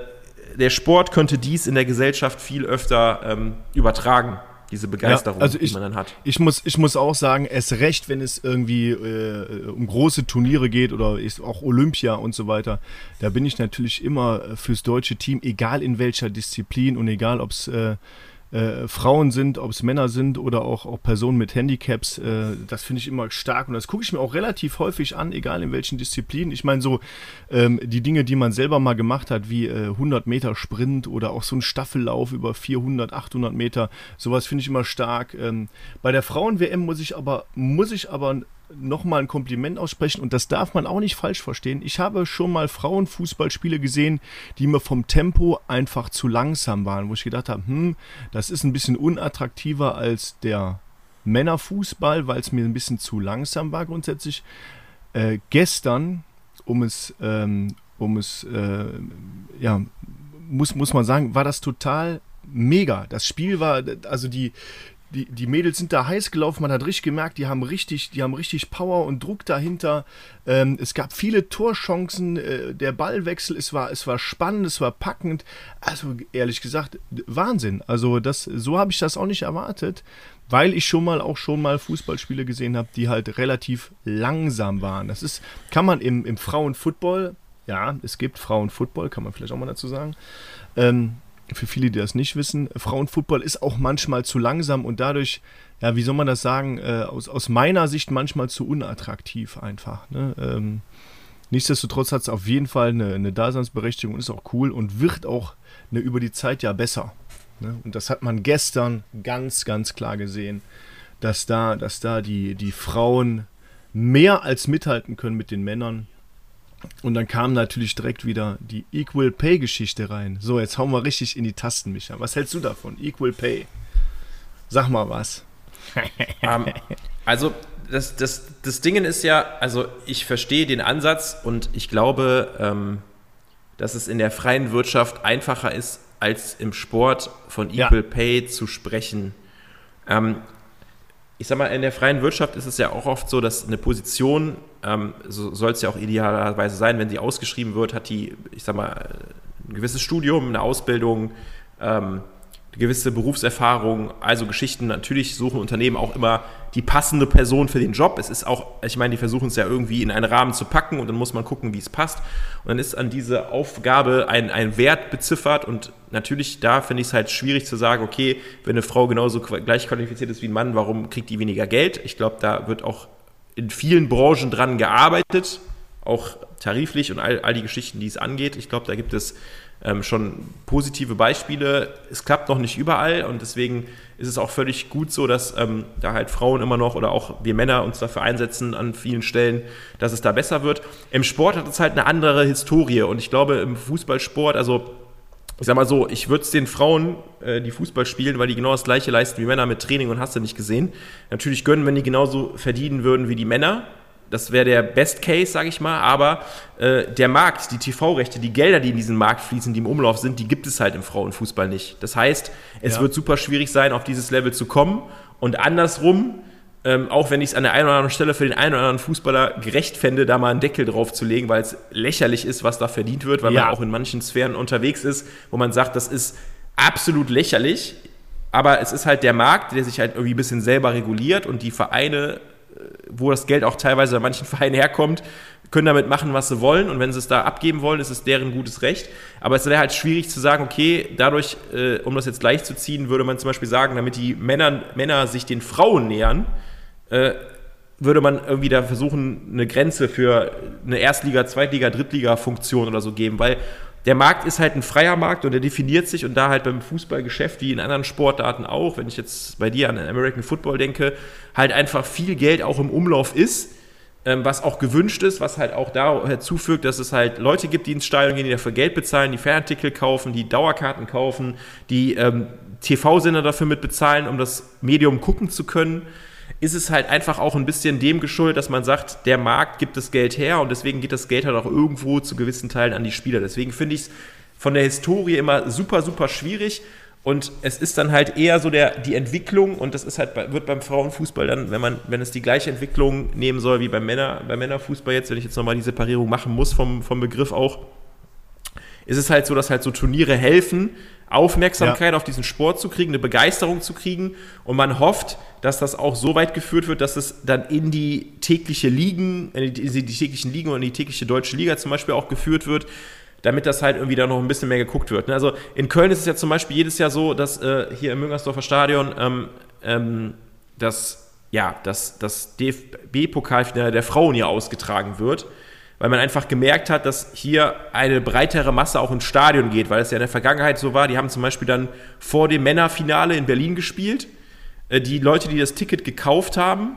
Speaker 1: der Sport könnte dies in der Gesellschaft viel öfter ähm, übertragen diese Begeisterung,
Speaker 2: ja, also ich, die man dann hat. Ich muss, ich muss auch sagen, es recht, wenn es irgendwie äh, um große Turniere geht oder ist auch Olympia und so weiter. Da bin ich natürlich immer fürs deutsche Team, egal in welcher Disziplin und egal, ob es äh, äh, Frauen sind, ob es Männer sind oder auch, auch Personen mit Handicaps, äh, das finde ich immer stark und das gucke ich mir auch relativ häufig an, egal in welchen Disziplinen. Ich meine, so ähm, die Dinge, die man selber mal gemacht hat, wie äh, 100 Meter Sprint oder auch so ein Staffellauf über 400, 800 Meter, sowas finde ich immer stark. Ähm, bei der Frauen-WM muss ich aber, muss ich aber nochmal ein Kompliment aussprechen und das darf man auch nicht falsch verstehen. Ich habe schon mal Frauenfußballspiele gesehen, die mir vom Tempo einfach zu langsam waren, wo ich gedacht habe, hm, das ist ein bisschen unattraktiver als der Männerfußball, weil es mir ein bisschen zu langsam war grundsätzlich. Äh, gestern, um es, ähm, um es, äh, ja, muss, muss man sagen, war das total mega. Das Spiel war, also die, die, die Mädels sind da heiß gelaufen, man hat richtig gemerkt, die haben richtig, die haben richtig Power und Druck dahinter. Ähm, es gab viele Torchancen, äh, der Ballwechsel, es war, es war spannend, es war packend. Also ehrlich gesagt, Wahnsinn. Also das, so habe ich das auch nicht erwartet, weil ich schon mal auch schon mal Fußballspiele gesehen habe, die halt relativ langsam waren. Das ist, kann man im, im Frauenfootball, ja, es gibt Frauenfootball, kann man vielleicht auch mal dazu sagen. Ähm, für viele, die das nicht wissen, Frauenfußball ist auch manchmal zu langsam und dadurch, ja, wie soll man das sagen, äh, aus, aus meiner Sicht manchmal zu unattraktiv einfach. Ne? Ähm, nichtsdestotrotz hat es auf jeden Fall eine, eine, Daseinsberechtigung und ist auch cool und wird auch ne, über die Zeit ja besser. Ne? Und das hat man gestern ganz, ganz klar gesehen, dass da, dass da die, die Frauen mehr als mithalten können mit den Männern. Und dann kam natürlich direkt wieder die Equal Pay Geschichte rein. So, jetzt hauen wir richtig in die Tasten, Micha. Was hältst du davon? Equal Pay. Sag mal was.
Speaker 1: um, ähm, also, das, das, das Ding ist ja, also ich verstehe den Ansatz und ich glaube, ähm, dass es in der freien Wirtschaft einfacher ist, als im Sport von Equal ja. Pay zu sprechen. Ähm, ich sag mal, in der freien Wirtschaft ist es ja auch oft so, dass eine Position, ähm, so soll es ja auch idealerweise sein, wenn sie ausgeschrieben wird, hat die, ich sag mal, ein gewisses Studium, eine Ausbildung, ähm, gewisse Berufserfahrung, also Geschichten. Natürlich suchen Unternehmen auch immer die passende Person für den Job. Es ist auch, ich meine, die versuchen es ja irgendwie in einen Rahmen zu packen und dann muss man gucken, wie es passt. Und dann ist an diese Aufgabe ein, ein Wert beziffert und natürlich da finde ich es halt schwierig zu sagen, okay, wenn eine Frau genauso gleich qualifiziert ist wie ein Mann, warum kriegt die weniger Geld? Ich glaube, da wird auch in vielen Branchen dran gearbeitet, auch tariflich und all, all die Geschichten, die es angeht. Ich glaube, da gibt es ähm, schon positive Beispiele. Es klappt noch nicht überall und deswegen ist es auch völlig gut so, dass ähm, da halt Frauen immer noch oder auch wir Männer uns dafür einsetzen an vielen Stellen, dass es da besser wird. Im Sport hat es halt eine andere Historie und ich glaube im Fußballsport, also ich sag mal so, ich würde es den Frauen, äh, die Fußball spielen, weil die genau das gleiche leisten wie Männer mit Training und hast du nicht gesehen, natürlich gönnen, wenn die genauso verdienen würden wie die Männer. Das wäre der Best Case, sage ich mal. Aber äh, der Markt, die TV-Rechte, die Gelder, die in diesen Markt fließen, die im Umlauf sind, die gibt es halt im Frauenfußball nicht. Das heißt, es ja. wird super schwierig sein, auf dieses Level zu kommen. Und andersrum, ähm, auch wenn ich es an der einen oder anderen Stelle für den einen oder anderen Fußballer gerecht fände, da mal einen Deckel drauf zu legen, weil es lächerlich ist, was da verdient wird, weil ja. man auch in manchen Sphären unterwegs ist, wo man sagt, das ist absolut lächerlich. Aber es ist halt der Markt, der sich halt irgendwie ein bisschen selber reguliert und die Vereine wo das Geld auch teilweise bei manchen Vereinen herkommt, können damit machen, was sie wollen. Und wenn sie es da abgeben wollen, ist es deren gutes Recht. Aber es wäre halt schwierig zu sagen, okay, dadurch, äh, um das jetzt gleich zu ziehen, würde man zum Beispiel sagen, damit die Männer, Männer sich den Frauen nähern, äh, würde man irgendwie da versuchen, eine Grenze für eine Erstliga-, Zweitliga-, Drittliga-Funktion oder so geben, weil der Markt ist halt ein freier Markt und der definiert sich und da halt beim Fußballgeschäft wie in anderen Sportarten auch, wenn ich jetzt bei dir an American Football denke, halt einfach viel Geld auch im Umlauf ist, ähm, was auch gewünscht ist, was halt auch dazu führt, dass es halt Leute gibt, die ins Stadion gehen, die dafür Geld bezahlen, die Fernartikel kaufen, die Dauerkarten kaufen, die ähm, TV-Sender dafür mitbezahlen, um das Medium gucken zu können ist es halt einfach auch ein bisschen dem geschuldet, dass man sagt, der Markt gibt das Geld her und deswegen geht das Geld halt auch irgendwo zu gewissen Teilen an die Spieler. Deswegen finde ich es von der Historie immer super, super schwierig. Und es ist dann halt eher so der, die Entwicklung, und das ist halt, wird beim Frauenfußball dann, wenn man, wenn es die gleiche Entwicklung nehmen soll wie beim Männer, beim Männerfußball jetzt, wenn ich jetzt nochmal die Separierung machen muss vom, vom Begriff auch, ist es halt so, dass halt so Turniere helfen, Aufmerksamkeit ja. auf diesen Sport zu kriegen, eine Begeisterung zu kriegen. Und man hofft, dass das auch so weit geführt wird, dass es dann in die tägliche Ligen, in die, in die täglichen Ligen und in die tägliche deutsche Liga zum Beispiel auch geführt wird, damit das halt irgendwie da noch ein bisschen mehr geguckt wird. Ne? Also in Köln ist es ja zum Beispiel jedes Jahr so, dass äh, hier im Müngersdorfer Stadion ähm, ähm, das, ja, das, das DFB-Pokalfinale der Frauen hier ausgetragen wird weil man einfach gemerkt hat, dass hier eine breitere Masse auch ins Stadion geht, weil es ja in der Vergangenheit so war. Die haben zum Beispiel dann vor dem Männerfinale in Berlin gespielt. Äh, die Leute, die das Ticket gekauft haben,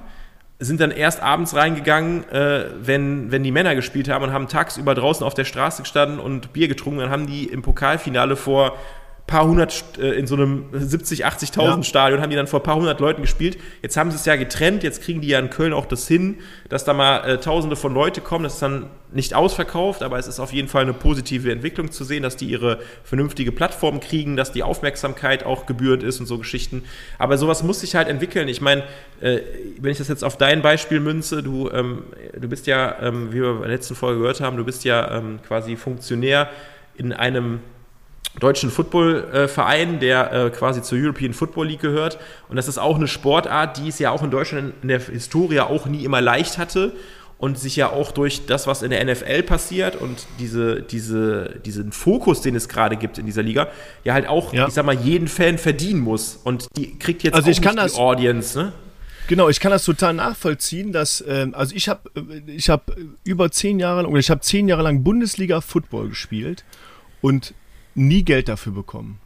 Speaker 1: sind dann erst abends reingegangen, äh, wenn, wenn die Männer gespielt haben und haben tagsüber draußen auf der Straße gestanden und Bier getrunken. Dann haben die im Pokalfinale vor paar hundert äh, in so einem 70, 80.000 ja. Stadion haben die dann vor ein paar hundert Leuten gespielt. Jetzt haben sie es ja getrennt, jetzt kriegen die ja in Köln auch das hin, dass da mal äh, tausende von Leute kommen. Das ist dann nicht ausverkauft, aber es ist auf jeden Fall eine positive Entwicklung zu sehen, dass die ihre vernünftige Plattform kriegen, dass die Aufmerksamkeit auch gebührend ist und so Geschichten. Aber sowas muss sich halt entwickeln. Ich meine, äh, wenn ich das jetzt auf dein Beispiel münze, du, ähm, du bist ja, ähm, wie wir in der letzten Folge gehört haben, du bist ja ähm, quasi Funktionär in einem deutschen Footballverein, der äh, quasi zur European Football League gehört. Und das ist auch eine Sportart, die es ja auch in Deutschland in der Historie auch nie immer leicht hatte und sich ja auch durch das, was in der NFL passiert und diese, diese, diesen Fokus, den es gerade gibt in dieser Liga, ja halt auch, ja. ich sag mal, jeden Fan verdienen muss. Und die kriegt jetzt
Speaker 2: also auch
Speaker 1: das,
Speaker 2: die Audience, ne? Genau, ich kann das total nachvollziehen, dass ähm, also ich habe ich habe über zehn Jahre oder ich habe zehn Jahre lang Bundesliga Football gespielt und nie Geld dafür bekommen.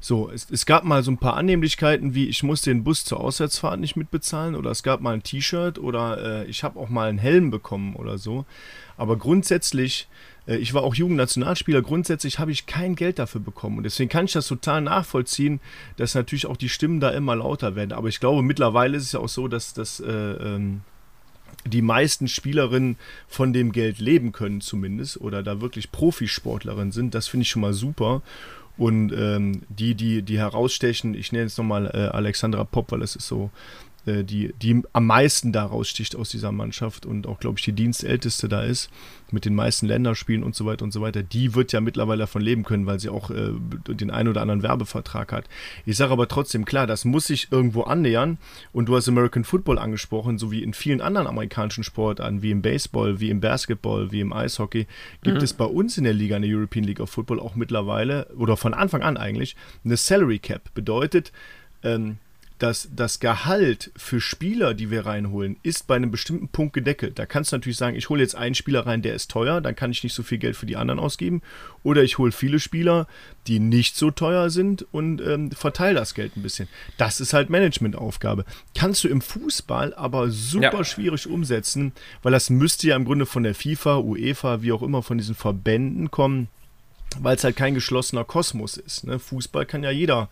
Speaker 2: So, es, es, gab mal so ein paar Annehmlichkeiten, wie ich muss den Bus zur Auswärtsfahrt nicht mitbezahlen oder es gab mal ein T-Shirt oder äh, ich habe auch mal einen Helm bekommen oder so. Aber grundsätzlich, äh, ich war auch Jugendnationalspieler, grundsätzlich habe ich kein Geld dafür bekommen. Und deswegen kann ich das total nachvollziehen, dass natürlich auch die Stimmen da immer lauter werden. Aber ich glaube, mittlerweile ist es ja auch so, dass das... Äh, ähm, die meisten Spielerinnen von dem Geld leben können zumindest oder da wirklich Profisportlerinnen sind. Das finde ich schon mal super. Und ähm, die, die, die herausstechen, ich nenne jetzt nochmal äh, Alexandra Popp, weil das ist so die, die am meisten daraus sticht aus dieser Mannschaft und auch, glaube ich, die Dienstälteste da ist, mit den meisten Länderspielen und so weiter und so weiter, die wird ja mittlerweile davon leben können, weil sie auch äh, den einen oder anderen Werbevertrag hat. Ich sage aber trotzdem, klar, das muss sich irgendwo annähern und du hast American Football angesprochen, so wie in vielen anderen amerikanischen Sportarten, wie im Baseball, wie im Basketball, wie im Eishockey, gibt mhm. es bei uns in der Liga, in der European League of Football, auch mittlerweile, oder von Anfang an eigentlich, eine Salary Cap. Bedeutet, ähm, dass das Gehalt für Spieler, die wir reinholen, ist bei einem bestimmten Punkt gedeckelt. Da kannst du natürlich sagen, ich hole jetzt einen Spieler rein, der ist teuer, dann kann ich nicht so viel Geld für die anderen ausgeben. Oder ich hole viele Spieler, die nicht so teuer sind und ähm, verteile das Geld ein bisschen. Das ist halt Managementaufgabe. Kannst du im Fußball aber super ja. schwierig umsetzen, weil das müsste ja im Grunde von der FIFA, UEFA, wie auch immer, von diesen Verbänden kommen, weil es halt kein geschlossener Kosmos ist. Ne? Fußball kann ja jeder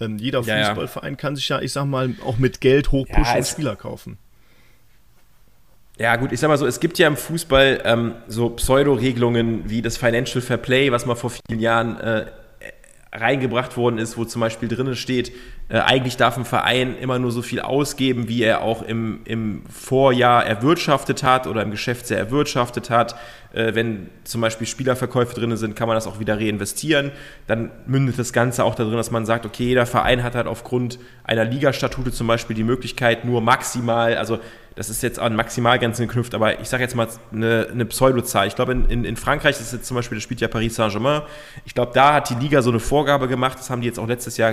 Speaker 2: ähm, jeder ja, Fußballverein kann sich ja, ich sag mal, auch mit Geld hochpushen und Spieler kaufen.
Speaker 1: Ja, gut, ich sag mal so, es gibt ja im Fußball ähm, so Pseudo-Regelungen wie das Financial Fair Play, was mal vor vielen Jahren äh, reingebracht worden ist, wo zum Beispiel drinnen steht, äh, eigentlich darf ein Verein immer nur so viel ausgeben, wie er auch im, im Vorjahr erwirtschaftet hat oder im Geschäftsjahr erwirtschaftet hat. Äh, wenn zum Beispiel Spielerverkäufe drin sind, kann man das auch wieder reinvestieren. Dann mündet das Ganze auch darin, dass man sagt, okay, jeder Verein hat halt aufgrund einer Ligastatute zum Beispiel die Möglichkeit, nur maximal, also das ist jetzt an Maximalgrenzen geknüpft, aber ich sage jetzt mal eine, eine Pseudozahl. Ich glaube, in, in, in Frankreich ist jetzt zum Beispiel, das spielt ja Paris Saint-Germain. Ich glaube, da hat die Liga so eine Vorgabe gemacht, das haben die jetzt auch letztes Jahr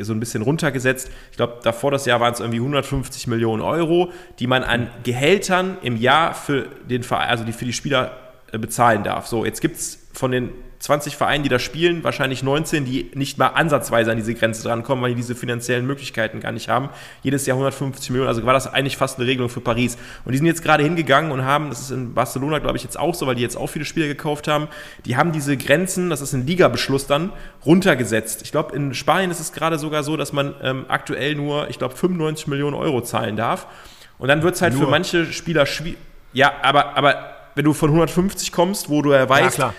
Speaker 1: so ein bisschen runtergesetzt. Ich glaube, davor das Jahr waren es irgendwie 150 Millionen Euro, die man an Gehältern im Jahr für den Verein, also die für die Spieler äh, bezahlen darf. So, jetzt gibt es von den 20 Vereine, die da spielen, wahrscheinlich 19, die nicht mal ansatzweise an diese Grenze drankommen, weil die diese finanziellen Möglichkeiten gar nicht haben. Jedes Jahr 150 Millionen, also war das eigentlich fast eine Regelung für Paris. Und die sind jetzt gerade hingegangen und haben, das ist in Barcelona, glaube ich, jetzt auch so, weil die jetzt auch viele Spieler gekauft haben, die haben diese Grenzen, das ist ein Ligabeschluss dann, runtergesetzt. Ich glaube, in Spanien ist es gerade sogar so, dass man ähm, aktuell nur, ich glaube, 95 Millionen Euro zahlen darf. Und dann wird es halt nur. für manche Spieler schwierig. Ja, aber, aber wenn du von 150 kommst, wo du ja weißt, ja,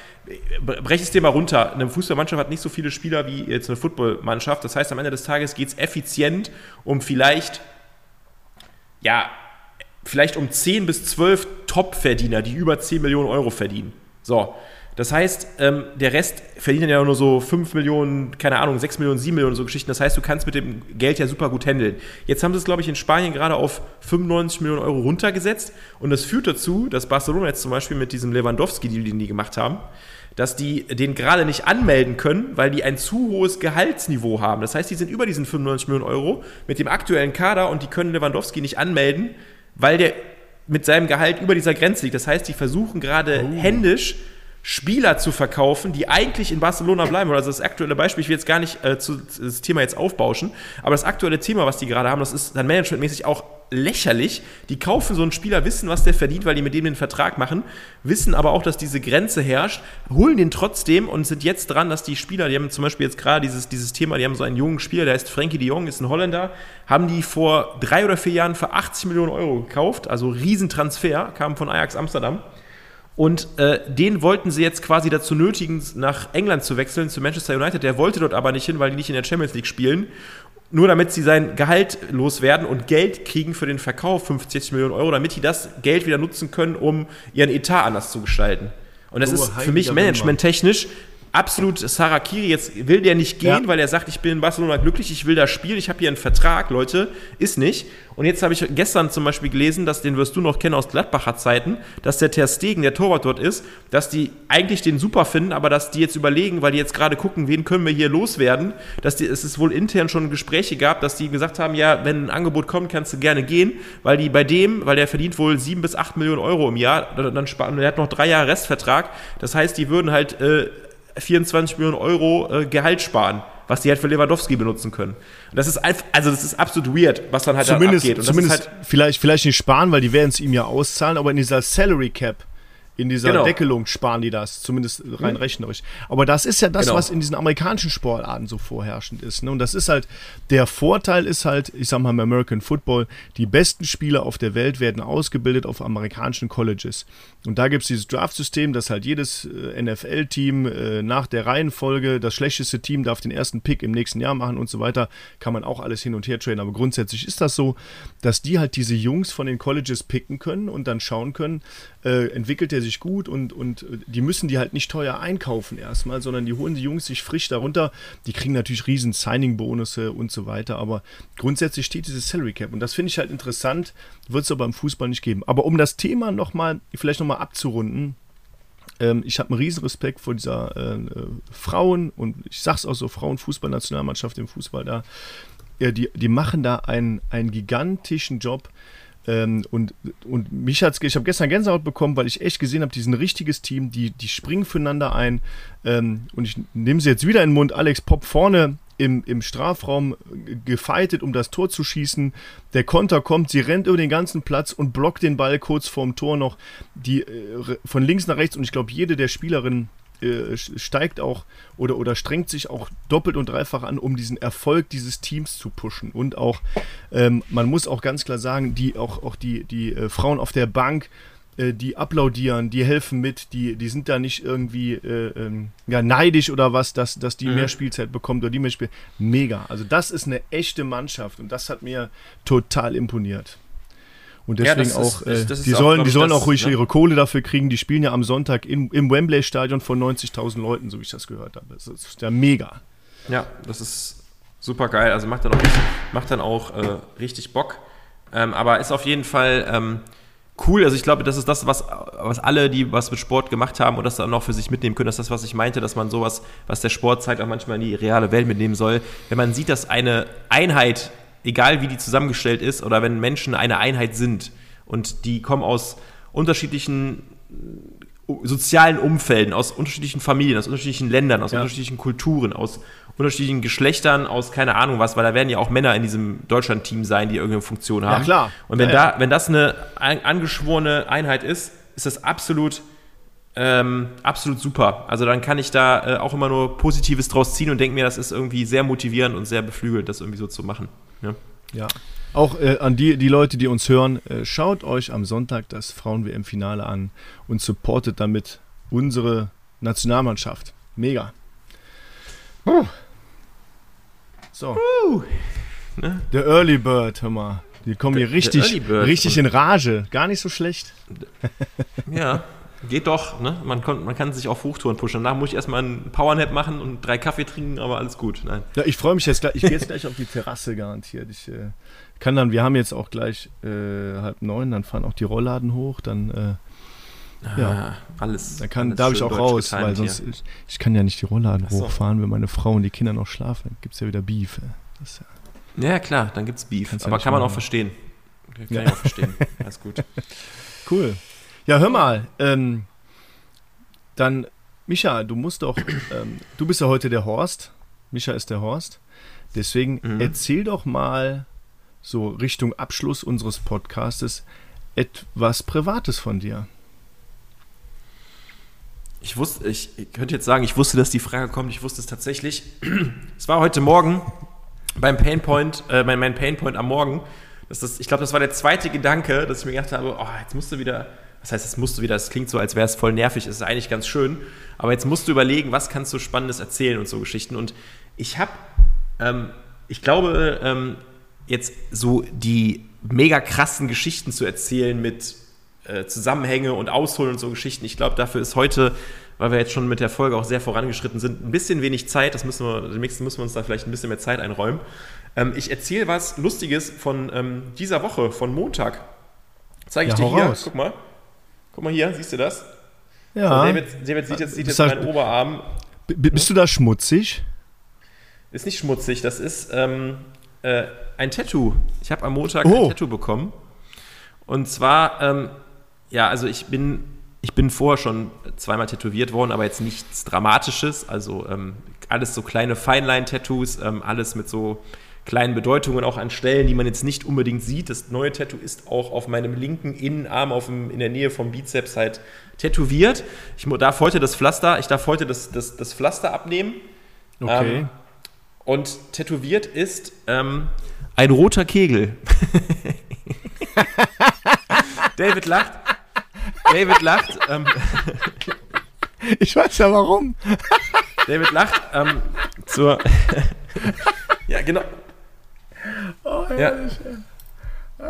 Speaker 1: brech es dir mal runter. Eine Fußballmannschaft hat nicht so viele Spieler wie jetzt eine Footballmannschaft. Das heißt, am Ende des Tages geht es effizient um vielleicht, ja, vielleicht um 10 bis 12 Top-Verdiener, die über 10 Millionen Euro verdienen. So. Das heißt, ähm, der Rest verdient ja nur so 5 Millionen, keine Ahnung, 6 Millionen, 7 Millionen, so Geschichten. Das heißt, du kannst mit dem Geld ja super gut handeln. Jetzt haben sie es, glaube ich, in Spanien gerade auf 95 Millionen Euro runtergesetzt. Und das führt dazu, dass Barcelona jetzt zum Beispiel mit diesem Lewandowski-Deal, den die gemacht haben, dass die den gerade nicht anmelden können, weil die ein zu hohes Gehaltsniveau haben. Das heißt, die sind über diesen 95 Millionen Euro mit dem aktuellen Kader und die können Lewandowski nicht anmelden, weil der mit seinem Gehalt über dieser Grenze liegt. Das heißt, die versuchen gerade oh. händisch Spieler zu verkaufen, die eigentlich in Barcelona bleiben. Also das aktuelle Beispiel, ich will jetzt gar nicht äh, zu, das Thema jetzt aufbauschen, aber das aktuelle Thema, was die gerade haben, das ist dann managementmäßig auch lächerlich. Die kaufen so einen Spieler, wissen, was der verdient, weil die mit dem den Vertrag machen, wissen aber auch, dass diese Grenze herrscht, holen den trotzdem und sind jetzt dran, dass die Spieler, die haben zum Beispiel jetzt gerade dieses, dieses Thema, die haben so einen jungen Spieler, der heißt Frankie de Jong, ist ein Holländer, haben die vor drei oder vier Jahren für 80 Millionen Euro gekauft, also Riesentransfer, kam von Ajax Amsterdam. Und äh, den wollten sie jetzt quasi dazu nötigen, nach England zu wechseln, zu Manchester United. Der wollte dort aber nicht hin, weil die nicht in der Champions League spielen. Nur damit sie sein Gehalt loswerden und Geld kriegen für den Verkauf, 50 Millionen Euro, damit die das Geld wieder nutzen können, um ihren Etat anders zu gestalten. Und das oh, ist für mich managementtechnisch absolut Sarakiri. Jetzt will der nicht gehen, ja. weil er sagt, ich bin in Barcelona glücklich, ich will da spielen, ich habe hier einen Vertrag, Leute. Ist nicht. Und jetzt habe ich gestern zum Beispiel gelesen, dass den wirst du noch kennen aus Gladbacher Zeiten, dass der Ter Stegen, der Torwart dort ist, dass die eigentlich den super finden, aber dass die jetzt überlegen, weil die jetzt gerade gucken, wen können wir hier loswerden, dass die, es ist wohl intern schon Gespräche gab, dass die gesagt haben, ja, wenn ein Angebot kommt, kannst du gerne gehen, weil die bei dem, weil der verdient wohl sieben bis acht Millionen Euro im Jahr, dann, dann sparen, der hat noch drei Jahre Restvertrag. Das heißt, die würden halt äh, 24 Millionen Euro äh, Gehalt sparen, was die halt für Lewandowski benutzen können. Und das ist einfach, also das ist absolut weird, was dann halt
Speaker 2: zumindest,
Speaker 1: abgeht. Und
Speaker 2: zumindest halt vielleicht, vielleicht nicht sparen, weil die werden es ihm ja auszahlen, aber in dieser Salary Cap In dieser genau. Deckelung sparen die das, zumindest rein mhm. rechnerisch. Aber das ist ja das, genau. was in diesen amerikanischen Sportarten so vorherrschend ist. Ne? Und das ist halt, der Vorteil ist halt, ich sag mal im American Football, die besten Spieler auf der Welt werden ausgebildet auf amerikanischen Colleges. Und da gibt es dieses Draft-System, dass halt jedes äh, NFL-Team äh, nach der Reihenfolge, das schlechteste Team darf den ersten Pick im nächsten Jahr machen und so weiter. Kann man auch alles hin und her trainen. Aber grundsätzlich ist das so, dass die halt diese Jungs von den Colleges picken können und dann schauen können, äh, entwickelt er sich gut und, und äh, die müssen die halt nicht teuer einkaufen erstmal, sondern die holen die Jungs sich frisch darunter. Die kriegen natürlich riesen Signing-Bonusse und so weiter, aber grundsätzlich steht dieses Salary Cap und das finde ich halt interessant, wird es aber im Fußball nicht geben. Aber um das Thema nochmal, vielleicht nochmal abzurunden, ähm, ich habe einen riesen Respekt vor dieser äh, äh, Frauen und ich sag's auch so, Frauenfußballnationalmannschaft im Fußball da. Ja, die, die machen da einen, einen gigantischen Job ähm, und, und mich hat's, ich habe gestern Gänsehaut bekommen, weil ich echt gesehen habe, die sind ein richtiges Team, die, die springen füreinander ein. Ähm, und ich nehme sie jetzt wieder in den Mund. Alex Pop vorne im, im Strafraum gefeitet, um das Tor zu schießen. Der Konter kommt, sie rennt über den ganzen Platz und blockt den Ball kurz vorm Tor noch. Die äh, von links nach rechts und ich glaube, jede der Spielerinnen äh, steigt auch oder, oder strengt sich auch doppelt und dreifach an, um diesen Erfolg dieses Teams zu pushen. Und auch, ähm, man muss auch ganz klar sagen, die, auch, auch die, die äh, Frauen auf der Bank, äh, die applaudieren, die helfen mit, die, die sind da nicht irgendwie äh, ähm, ja, neidisch oder was, dass, dass die mhm. mehr Spielzeit bekommt oder die mehr Spiel. Mega. Also das ist eine echte Mannschaft und das hat mir total imponiert. Und deswegen ja, auch, ist, äh, die, sollen, auch, die sollen das, auch ruhig ne? ihre Kohle dafür kriegen. Die spielen ja am Sonntag im, im Wembley-Stadion von 90.000 Leuten, so wie ich das gehört habe. Das ist ja mega.
Speaker 1: Ja, das ist super geil. Also macht dann auch, macht dann auch äh, richtig Bock. Ähm, aber ist auf jeden Fall ähm, cool. Also ich glaube, das ist das, was, was alle, die was mit Sport gemacht haben und das dann auch für sich mitnehmen können. Das ist das, was ich meinte, dass man sowas, was der Sport zeigt, auch manchmal in die reale Welt mitnehmen soll. Wenn man sieht, dass eine Einheit egal wie die zusammengestellt ist oder wenn Menschen eine Einheit sind und die kommen aus unterschiedlichen äh, sozialen Umfelden, aus unterschiedlichen Familien, aus unterschiedlichen Ländern, aus ja. unterschiedlichen Kulturen, aus unterschiedlichen Geschlechtern, aus keine Ahnung was, weil da werden ja auch Männer in diesem Deutschland-Team sein, die irgendeine Funktion haben. Ja,
Speaker 2: klar.
Speaker 1: Und wenn, ja, da, wenn das eine angeschworene Einheit ist, ist das absolut, ähm, absolut super. Also dann kann ich da äh, auch immer nur Positives draus ziehen und denke mir, das ist irgendwie sehr motivierend und sehr beflügelt, das irgendwie so zu machen.
Speaker 2: Ja. ja. Auch äh, an die, die Leute, die uns hören, äh, schaut euch am Sonntag das Frauen-WM-Finale an und supportet damit unsere Nationalmannschaft. Mega. Uh. So. Ne? Der Early Bird, hör mal. Die kommen hier richtig, richtig in Rage. Gar nicht so schlecht.
Speaker 1: Ja. Geht doch, ne? Man, kon, man kann sich auf Hochtouren pushen. Danach muss ich erstmal einen Powernap machen und drei Kaffee trinken, aber alles gut. Nein.
Speaker 2: Ja, ich freue mich jetzt gleich. Ich gehe jetzt gleich auf die Terrasse garantiert. Ich äh, kann dann, wir haben jetzt auch gleich äh, halb neun, dann fahren auch die Rollladen hoch, dann äh, ja,
Speaker 1: alles.
Speaker 2: Dann kann, darf ich auch raus, weil sonst ich, ich, kann ja nicht die Rollladen so. hochfahren, wenn meine Frau und die Kinder noch schlafen. Gibt es ja wieder Beef.
Speaker 1: Ja, ja, klar, dann gibt es Beef. Kannst aber kann man auch verstehen. Kann ja. ich auch verstehen. Alles gut.
Speaker 2: Cool. Ja, hör mal, ähm, dann, Micha, du musst doch, ähm, du bist ja heute der Horst. Micha ist der Horst. Deswegen mhm. erzähl doch mal so Richtung Abschluss unseres Podcastes etwas Privates von dir.
Speaker 1: Ich wusste, ich, könnte jetzt sagen, ich wusste, dass die Frage kommt. Ich wusste es tatsächlich. es war heute Morgen beim Painpoint, äh, mein, mein Painpoint am Morgen. Das ich glaube, das war der zweite Gedanke, dass ich mir gedacht habe, oh, jetzt musst du wieder das heißt, es musst du wieder, es klingt so, als wäre es voll nervig, es ist eigentlich ganz schön, aber jetzt musst du überlegen, was kannst du Spannendes erzählen und so Geschichten. Und ich habe, ähm, ich glaube, ähm, jetzt so die mega krassen Geschichten zu erzählen mit äh, Zusammenhänge und Ausholen und so Geschichten. Ich glaube, dafür ist heute, weil wir jetzt schon mit der Folge auch sehr vorangeschritten sind, ein bisschen wenig Zeit. Das müssen wir, demnächst müssen wir uns da vielleicht ein bisschen mehr Zeit einräumen. Ähm, ich erzähle was Lustiges von ähm, dieser Woche, von Montag. Zeige ich ja, dir hier. Raus. Guck mal. Guck mal hier, siehst du das?
Speaker 2: Ja.
Speaker 1: So, David, David sieht jetzt, sieht jetzt meinen Oberarm.
Speaker 2: bist du da schmutzig?
Speaker 1: Ist nicht schmutzig, das ist ähm, äh, ein Tattoo. Ich habe am Montag oh. ein Tattoo bekommen. Und zwar, ähm, ja, also ich bin, ich bin vorher schon zweimal tätowiert worden, aber jetzt nichts Dramatisches. Also ähm, alles so kleine Feinline-Tattoos, ähm, alles mit so kleinen Bedeutungen auch an Stellen, die man jetzt nicht unbedingt sieht. Das neue Tattoo ist auch auf meinem linken Innenarm auf dem, in der Nähe vom Bizeps halt tätowiert. Ich darf heute das Pflaster, ich darf heute das, das, das Pflaster abnehmen.
Speaker 2: Okay.
Speaker 1: Ähm, und tätowiert ist ähm, ein roter Kegel. David lacht. David lacht. Ähm,
Speaker 2: ich weiß ja warum.
Speaker 1: David lacht ähm, zur. ja, genau.
Speaker 2: Oh,
Speaker 1: Ja.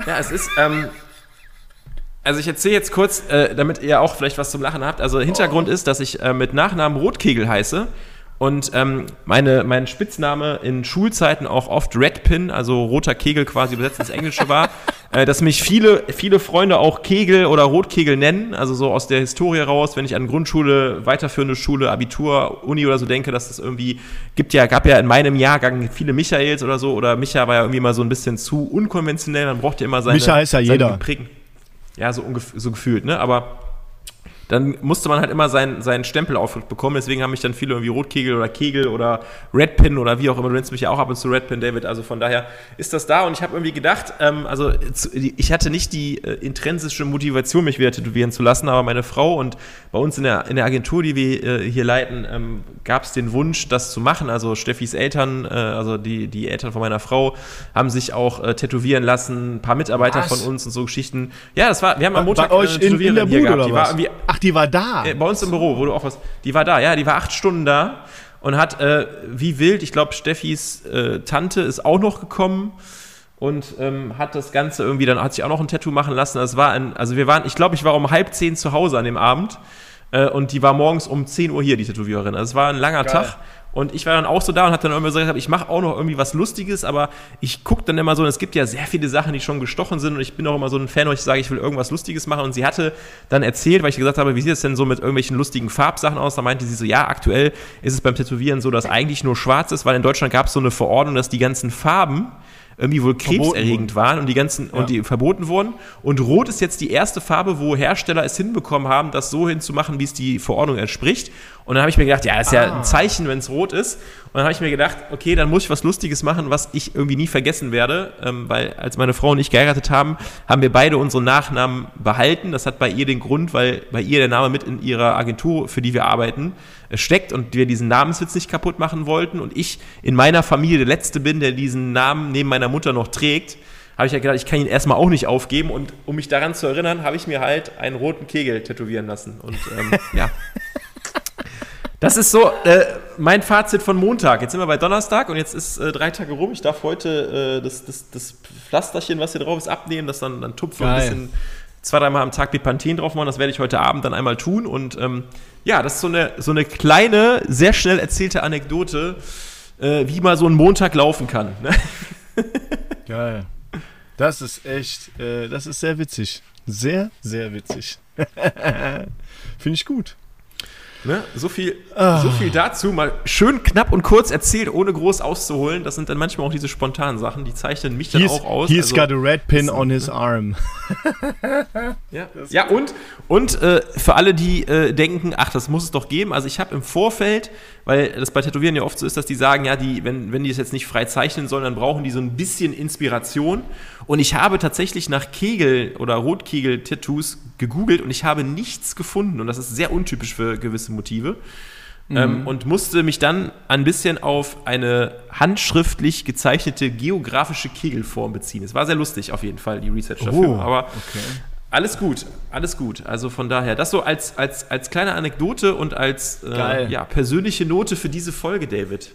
Speaker 1: Ja, es ist. Ähm, also ich erzähle jetzt kurz, äh, damit ihr auch vielleicht was zum Lachen habt. Also Hintergrund ist, dass ich äh, mit Nachnamen Rotkegel heiße und ähm, meine, mein Spitzname in Schulzeiten auch oft Red Pin, also roter Kegel quasi übersetzt ins Englische war, äh, dass mich viele, viele Freunde auch Kegel oder Rotkegel nennen, also so aus der Historie raus, wenn ich an Grundschule, weiterführende Schule, Abitur, Uni oder so denke, dass es irgendwie gibt ja, gab ja in meinem Jahrgang viele Michaels oder so, oder Micha war ja irgendwie mal so ein bisschen zu unkonventionell, man braucht ja immer seine
Speaker 2: Micha ist ja jeder.
Speaker 1: geprägten- ja, so, ungef so gefühlt, ne? Aber dann musste man halt immer seinen, seinen Stempel aufbekommen. Deswegen haben mich dann viele irgendwie Rotkegel oder Kegel oder Redpin oder wie auch immer. Du nennst mich ja auch ab und zu Redpin, David. Also von daher ist das da. Und ich habe irgendwie gedacht, ähm, also ich hatte nicht die äh, intrinsische Motivation, mich wieder tätowieren zu lassen, aber meine Frau und bei uns in der, in der Agentur, die wir äh, hier leiten, ähm, gab es den Wunsch, das zu machen. Also Steffis Eltern, äh, also die, die Eltern von meiner Frau, haben sich auch äh, tätowieren lassen. Ein paar Mitarbeiter
Speaker 2: Was?
Speaker 1: von uns und so Geschichten. Ja, das war, wir haben am
Speaker 2: Bei
Speaker 1: Montag
Speaker 2: euch in, in der Bude
Speaker 1: gehabt.
Speaker 2: oder was?
Speaker 1: irgendwie
Speaker 2: Ach, die war da.
Speaker 1: äh, bei uns im Büro, wo du auch was. Die war da, ja, die war acht Stunden da und hat äh, wie wild, ich glaube, Steffis äh, Tante ist auch noch gekommen und ähm, hat das Ganze irgendwie, dann hat sich auch noch ein Tattoo machen lassen. Das war ein, also wir waren, ich glaube, ich war um halb zehn zu Hause an dem Abend äh, und die war morgens um 10 Uhr hier, die Tätowiererin. Also es war ein langer
Speaker 2: Geil.
Speaker 1: Tag. Und ich war dann auch so da und hatte dann immer so gesagt, ich mache auch noch irgendwie was Lustiges, aber ich gucke dann immer so, und es gibt ja sehr viele Sachen, die schon gestochen sind und ich bin auch immer so ein Fan, wo ich sage, ich will irgendwas Lustiges machen. Und sie hatte dann erzählt, weil ich gesagt habe, wie sieht es denn so mit irgendwelchen lustigen Farbsachen aus? Da meinte sie so, ja, aktuell ist es beim Tätowieren so, dass eigentlich nur schwarz ist, weil in Deutschland gab es so eine Verordnung, dass die ganzen Farben irgendwie wohl krebserregend waren und die ganzen und die verboten wurden. Und Rot ist jetzt die erste Farbe, wo Hersteller es hinbekommen haben, das so hinzumachen, wie es die Verordnung entspricht. Und dann habe ich mir gedacht, ja, das ist ja
Speaker 2: Ah.
Speaker 1: ein Zeichen, wenn es rot ist. Und dann habe ich mir gedacht, okay, dann muss ich was Lustiges machen, was ich irgendwie nie vergessen werde, ähm, weil als meine Frau und ich geheiratet haben, haben wir beide unsere Nachnamen behalten. Das hat bei ihr den Grund, weil bei ihr der Name mit in ihrer Agentur, für die wir arbeiten, äh, steckt und wir diesen Namenswitz nicht kaputt machen wollten und ich in meiner Familie der Letzte bin, der diesen Namen neben meiner Mutter noch trägt, habe ich ja gedacht, ich kann ihn erstmal auch nicht aufgeben und um mich daran zu erinnern, habe ich mir halt einen roten Kegel tätowieren lassen und ähm, ja. Das ist so äh, mein Fazit von Montag. Jetzt sind wir bei Donnerstag und jetzt ist äh, drei Tage rum. Ich darf heute äh, das, das, das Pflasterchen, was hier drauf ist, abnehmen, das dann, dann tupfen ein bisschen zwei, dreimal am Tag Bepanthen drauf machen. Das werde ich heute Abend dann einmal tun. Und ähm, ja, das ist so eine, so eine kleine, sehr schnell erzählte Anekdote, äh, wie mal so ein Montag laufen kann. Ne?
Speaker 2: Geil. Das ist echt, äh, das ist sehr witzig. Sehr, sehr witzig. Finde ich gut.
Speaker 1: Ne? So, viel,
Speaker 2: Ah.
Speaker 1: so viel dazu. Mal schön knapp und kurz erzählt, ohne groß auszuholen. Das sind dann manchmal auch diese spontanen Sachen, die zeichnen mich dann
Speaker 2: He's,
Speaker 1: auch aus.
Speaker 2: he's
Speaker 1: Also-
Speaker 2: got a red pin on his arm.
Speaker 1: Ja, ja und, und äh, für alle, die äh, denken, ach, das muss es doch geben. Also ich habe im Vorfeld, weil das bei Tätowieren ja oft so ist, dass die sagen, ja, die, wenn, wenn die es jetzt nicht frei zeichnen sollen, dann brauchen die so ein bisschen Inspiration. Und ich habe tatsächlich nach Kegel- oder Rotkegel-Tattoos gegoogelt und ich habe nichts gefunden. Und das ist sehr untypisch für gewisse Motive. Ähm, und musste mich dann ein bisschen auf eine handschriftlich gezeichnete geografische Kegelform beziehen. Es war sehr lustig auf jeden Fall, die Research dafür.
Speaker 2: Oh,
Speaker 1: Aber
Speaker 2: okay.
Speaker 1: Alles gut, alles gut. Also von daher, das so als, als, als kleine Anekdote und als äh, ja, persönliche Note für diese Folge, David.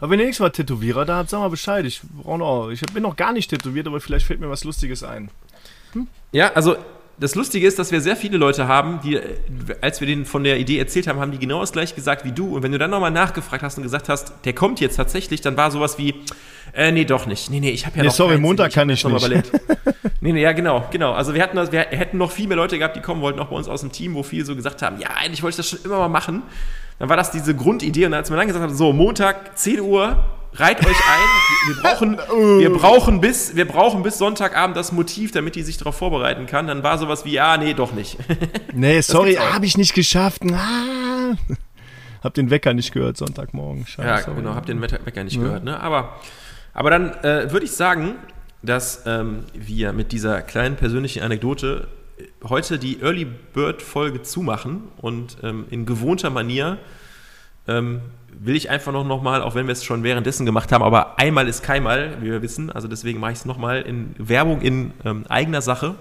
Speaker 2: Aber wenn ihr nächstes Mal Tätowierer da habt, sag mal Bescheid. Ich, noch, ich bin noch gar nicht tätowiert, aber vielleicht fällt mir was Lustiges ein.
Speaker 1: Ja, also das Lustige ist, dass wir sehr viele Leute haben, die, als wir denen von der Idee erzählt haben, haben die genau das gleiche gesagt wie du. Und wenn du dann nochmal nachgefragt hast und gesagt hast, der kommt jetzt tatsächlich, dann war sowas wie, äh, nee, doch nicht. Nee, nee, ich habe ja
Speaker 2: Nee,
Speaker 1: noch
Speaker 2: sorry,
Speaker 1: keins.
Speaker 2: Montag kann ich
Speaker 1: mal
Speaker 2: nicht.
Speaker 1: überlegt. nee, nee, ja, genau, genau. Also wir hatten, wir hätten noch viel mehr Leute gehabt, die kommen wollten, auch bei uns aus dem Team, wo viele so gesagt haben, ja, eigentlich wollte ich das schon immer mal machen. Dann war das diese Grundidee und als man dann gesagt hat, so, Montag, 10 Uhr, reiht euch ein, wir brauchen, wir brauchen bis, wir brauchen bis Sonntagabend das Motiv, damit die sich darauf vorbereiten kann, dann war sowas wie, ja, nee, doch nicht.
Speaker 2: Nee, sorry, habe ich nicht geschafft. Ah. Hab den Wecker nicht gehört Sonntagmorgen.
Speaker 1: Ja,
Speaker 2: Scheiße.
Speaker 1: genau, hab den Wecker nicht gehört, ne? Aber Aber dann äh, würde ich sagen, dass ähm, wir mit dieser kleinen persönlichen Anekdote heute die Early Bird Folge zumachen und ähm, in gewohnter Manier ähm, will ich einfach noch, noch mal, auch wenn wir es schon währenddessen gemacht haben, aber einmal ist keinmal, wie wir wissen, also deswegen mache ich es nochmal in Werbung in ähm, eigener Sache.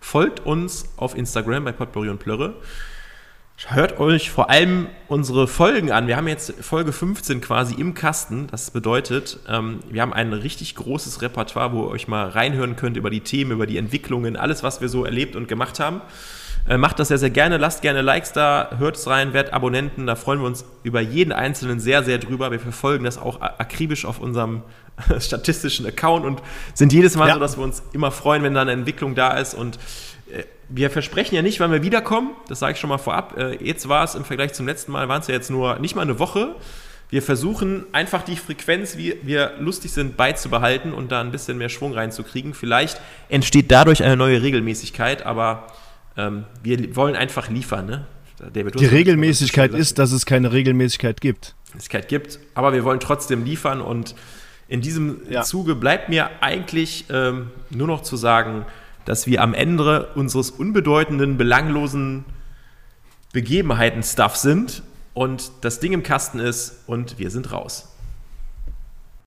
Speaker 1: Folgt uns auf Instagram bei Potpourri und Plörre. Hört euch vor allem unsere Folgen an. Wir haben jetzt Folge 15 quasi im Kasten. Das bedeutet, ähm, wir haben ein richtig großes Repertoire, wo ihr euch mal reinhören könnt über die Themen, über die Entwicklungen, alles, was wir so erlebt und gemacht haben. Äh, macht das sehr, sehr gerne. Lasst gerne Likes da, hört es rein, werdet Abonnenten. Da freuen wir uns über jeden Einzelnen sehr, sehr drüber. Wir verfolgen das auch akribisch auf unserem statistischen Account und sind jedes Mal ja. so, dass wir uns immer freuen, wenn da eine Entwicklung da ist und äh, wir versprechen ja nicht, wann wir wiederkommen. Das sage ich schon mal vorab. Äh, jetzt war es im Vergleich zum letzten Mal, waren es ja jetzt nur nicht mal eine Woche. Wir versuchen einfach die Frequenz, wie wir lustig sind, beizubehalten und da ein bisschen mehr Schwung reinzukriegen. Vielleicht entsteht dadurch eine neue Regelmäßigkeit, aber ähm, wir wollen einfach liefern. Ne?
Speaker 2: David, die Regelmäßigkeit ist, dass es keine Regelmäßigkeit gibt.
Speaker 1: Regelmäßigkeit gibt, aber wir wollen trotzdem liefern und in diesem ja. Zuge bleibt mir eigentlich ähm, nur noch zu sagen, dass wir am Ende unseres unbedeutenden, belanglosen Begebenheiten-Stuff sind und das Ding im Kasten ist und wir sind raus.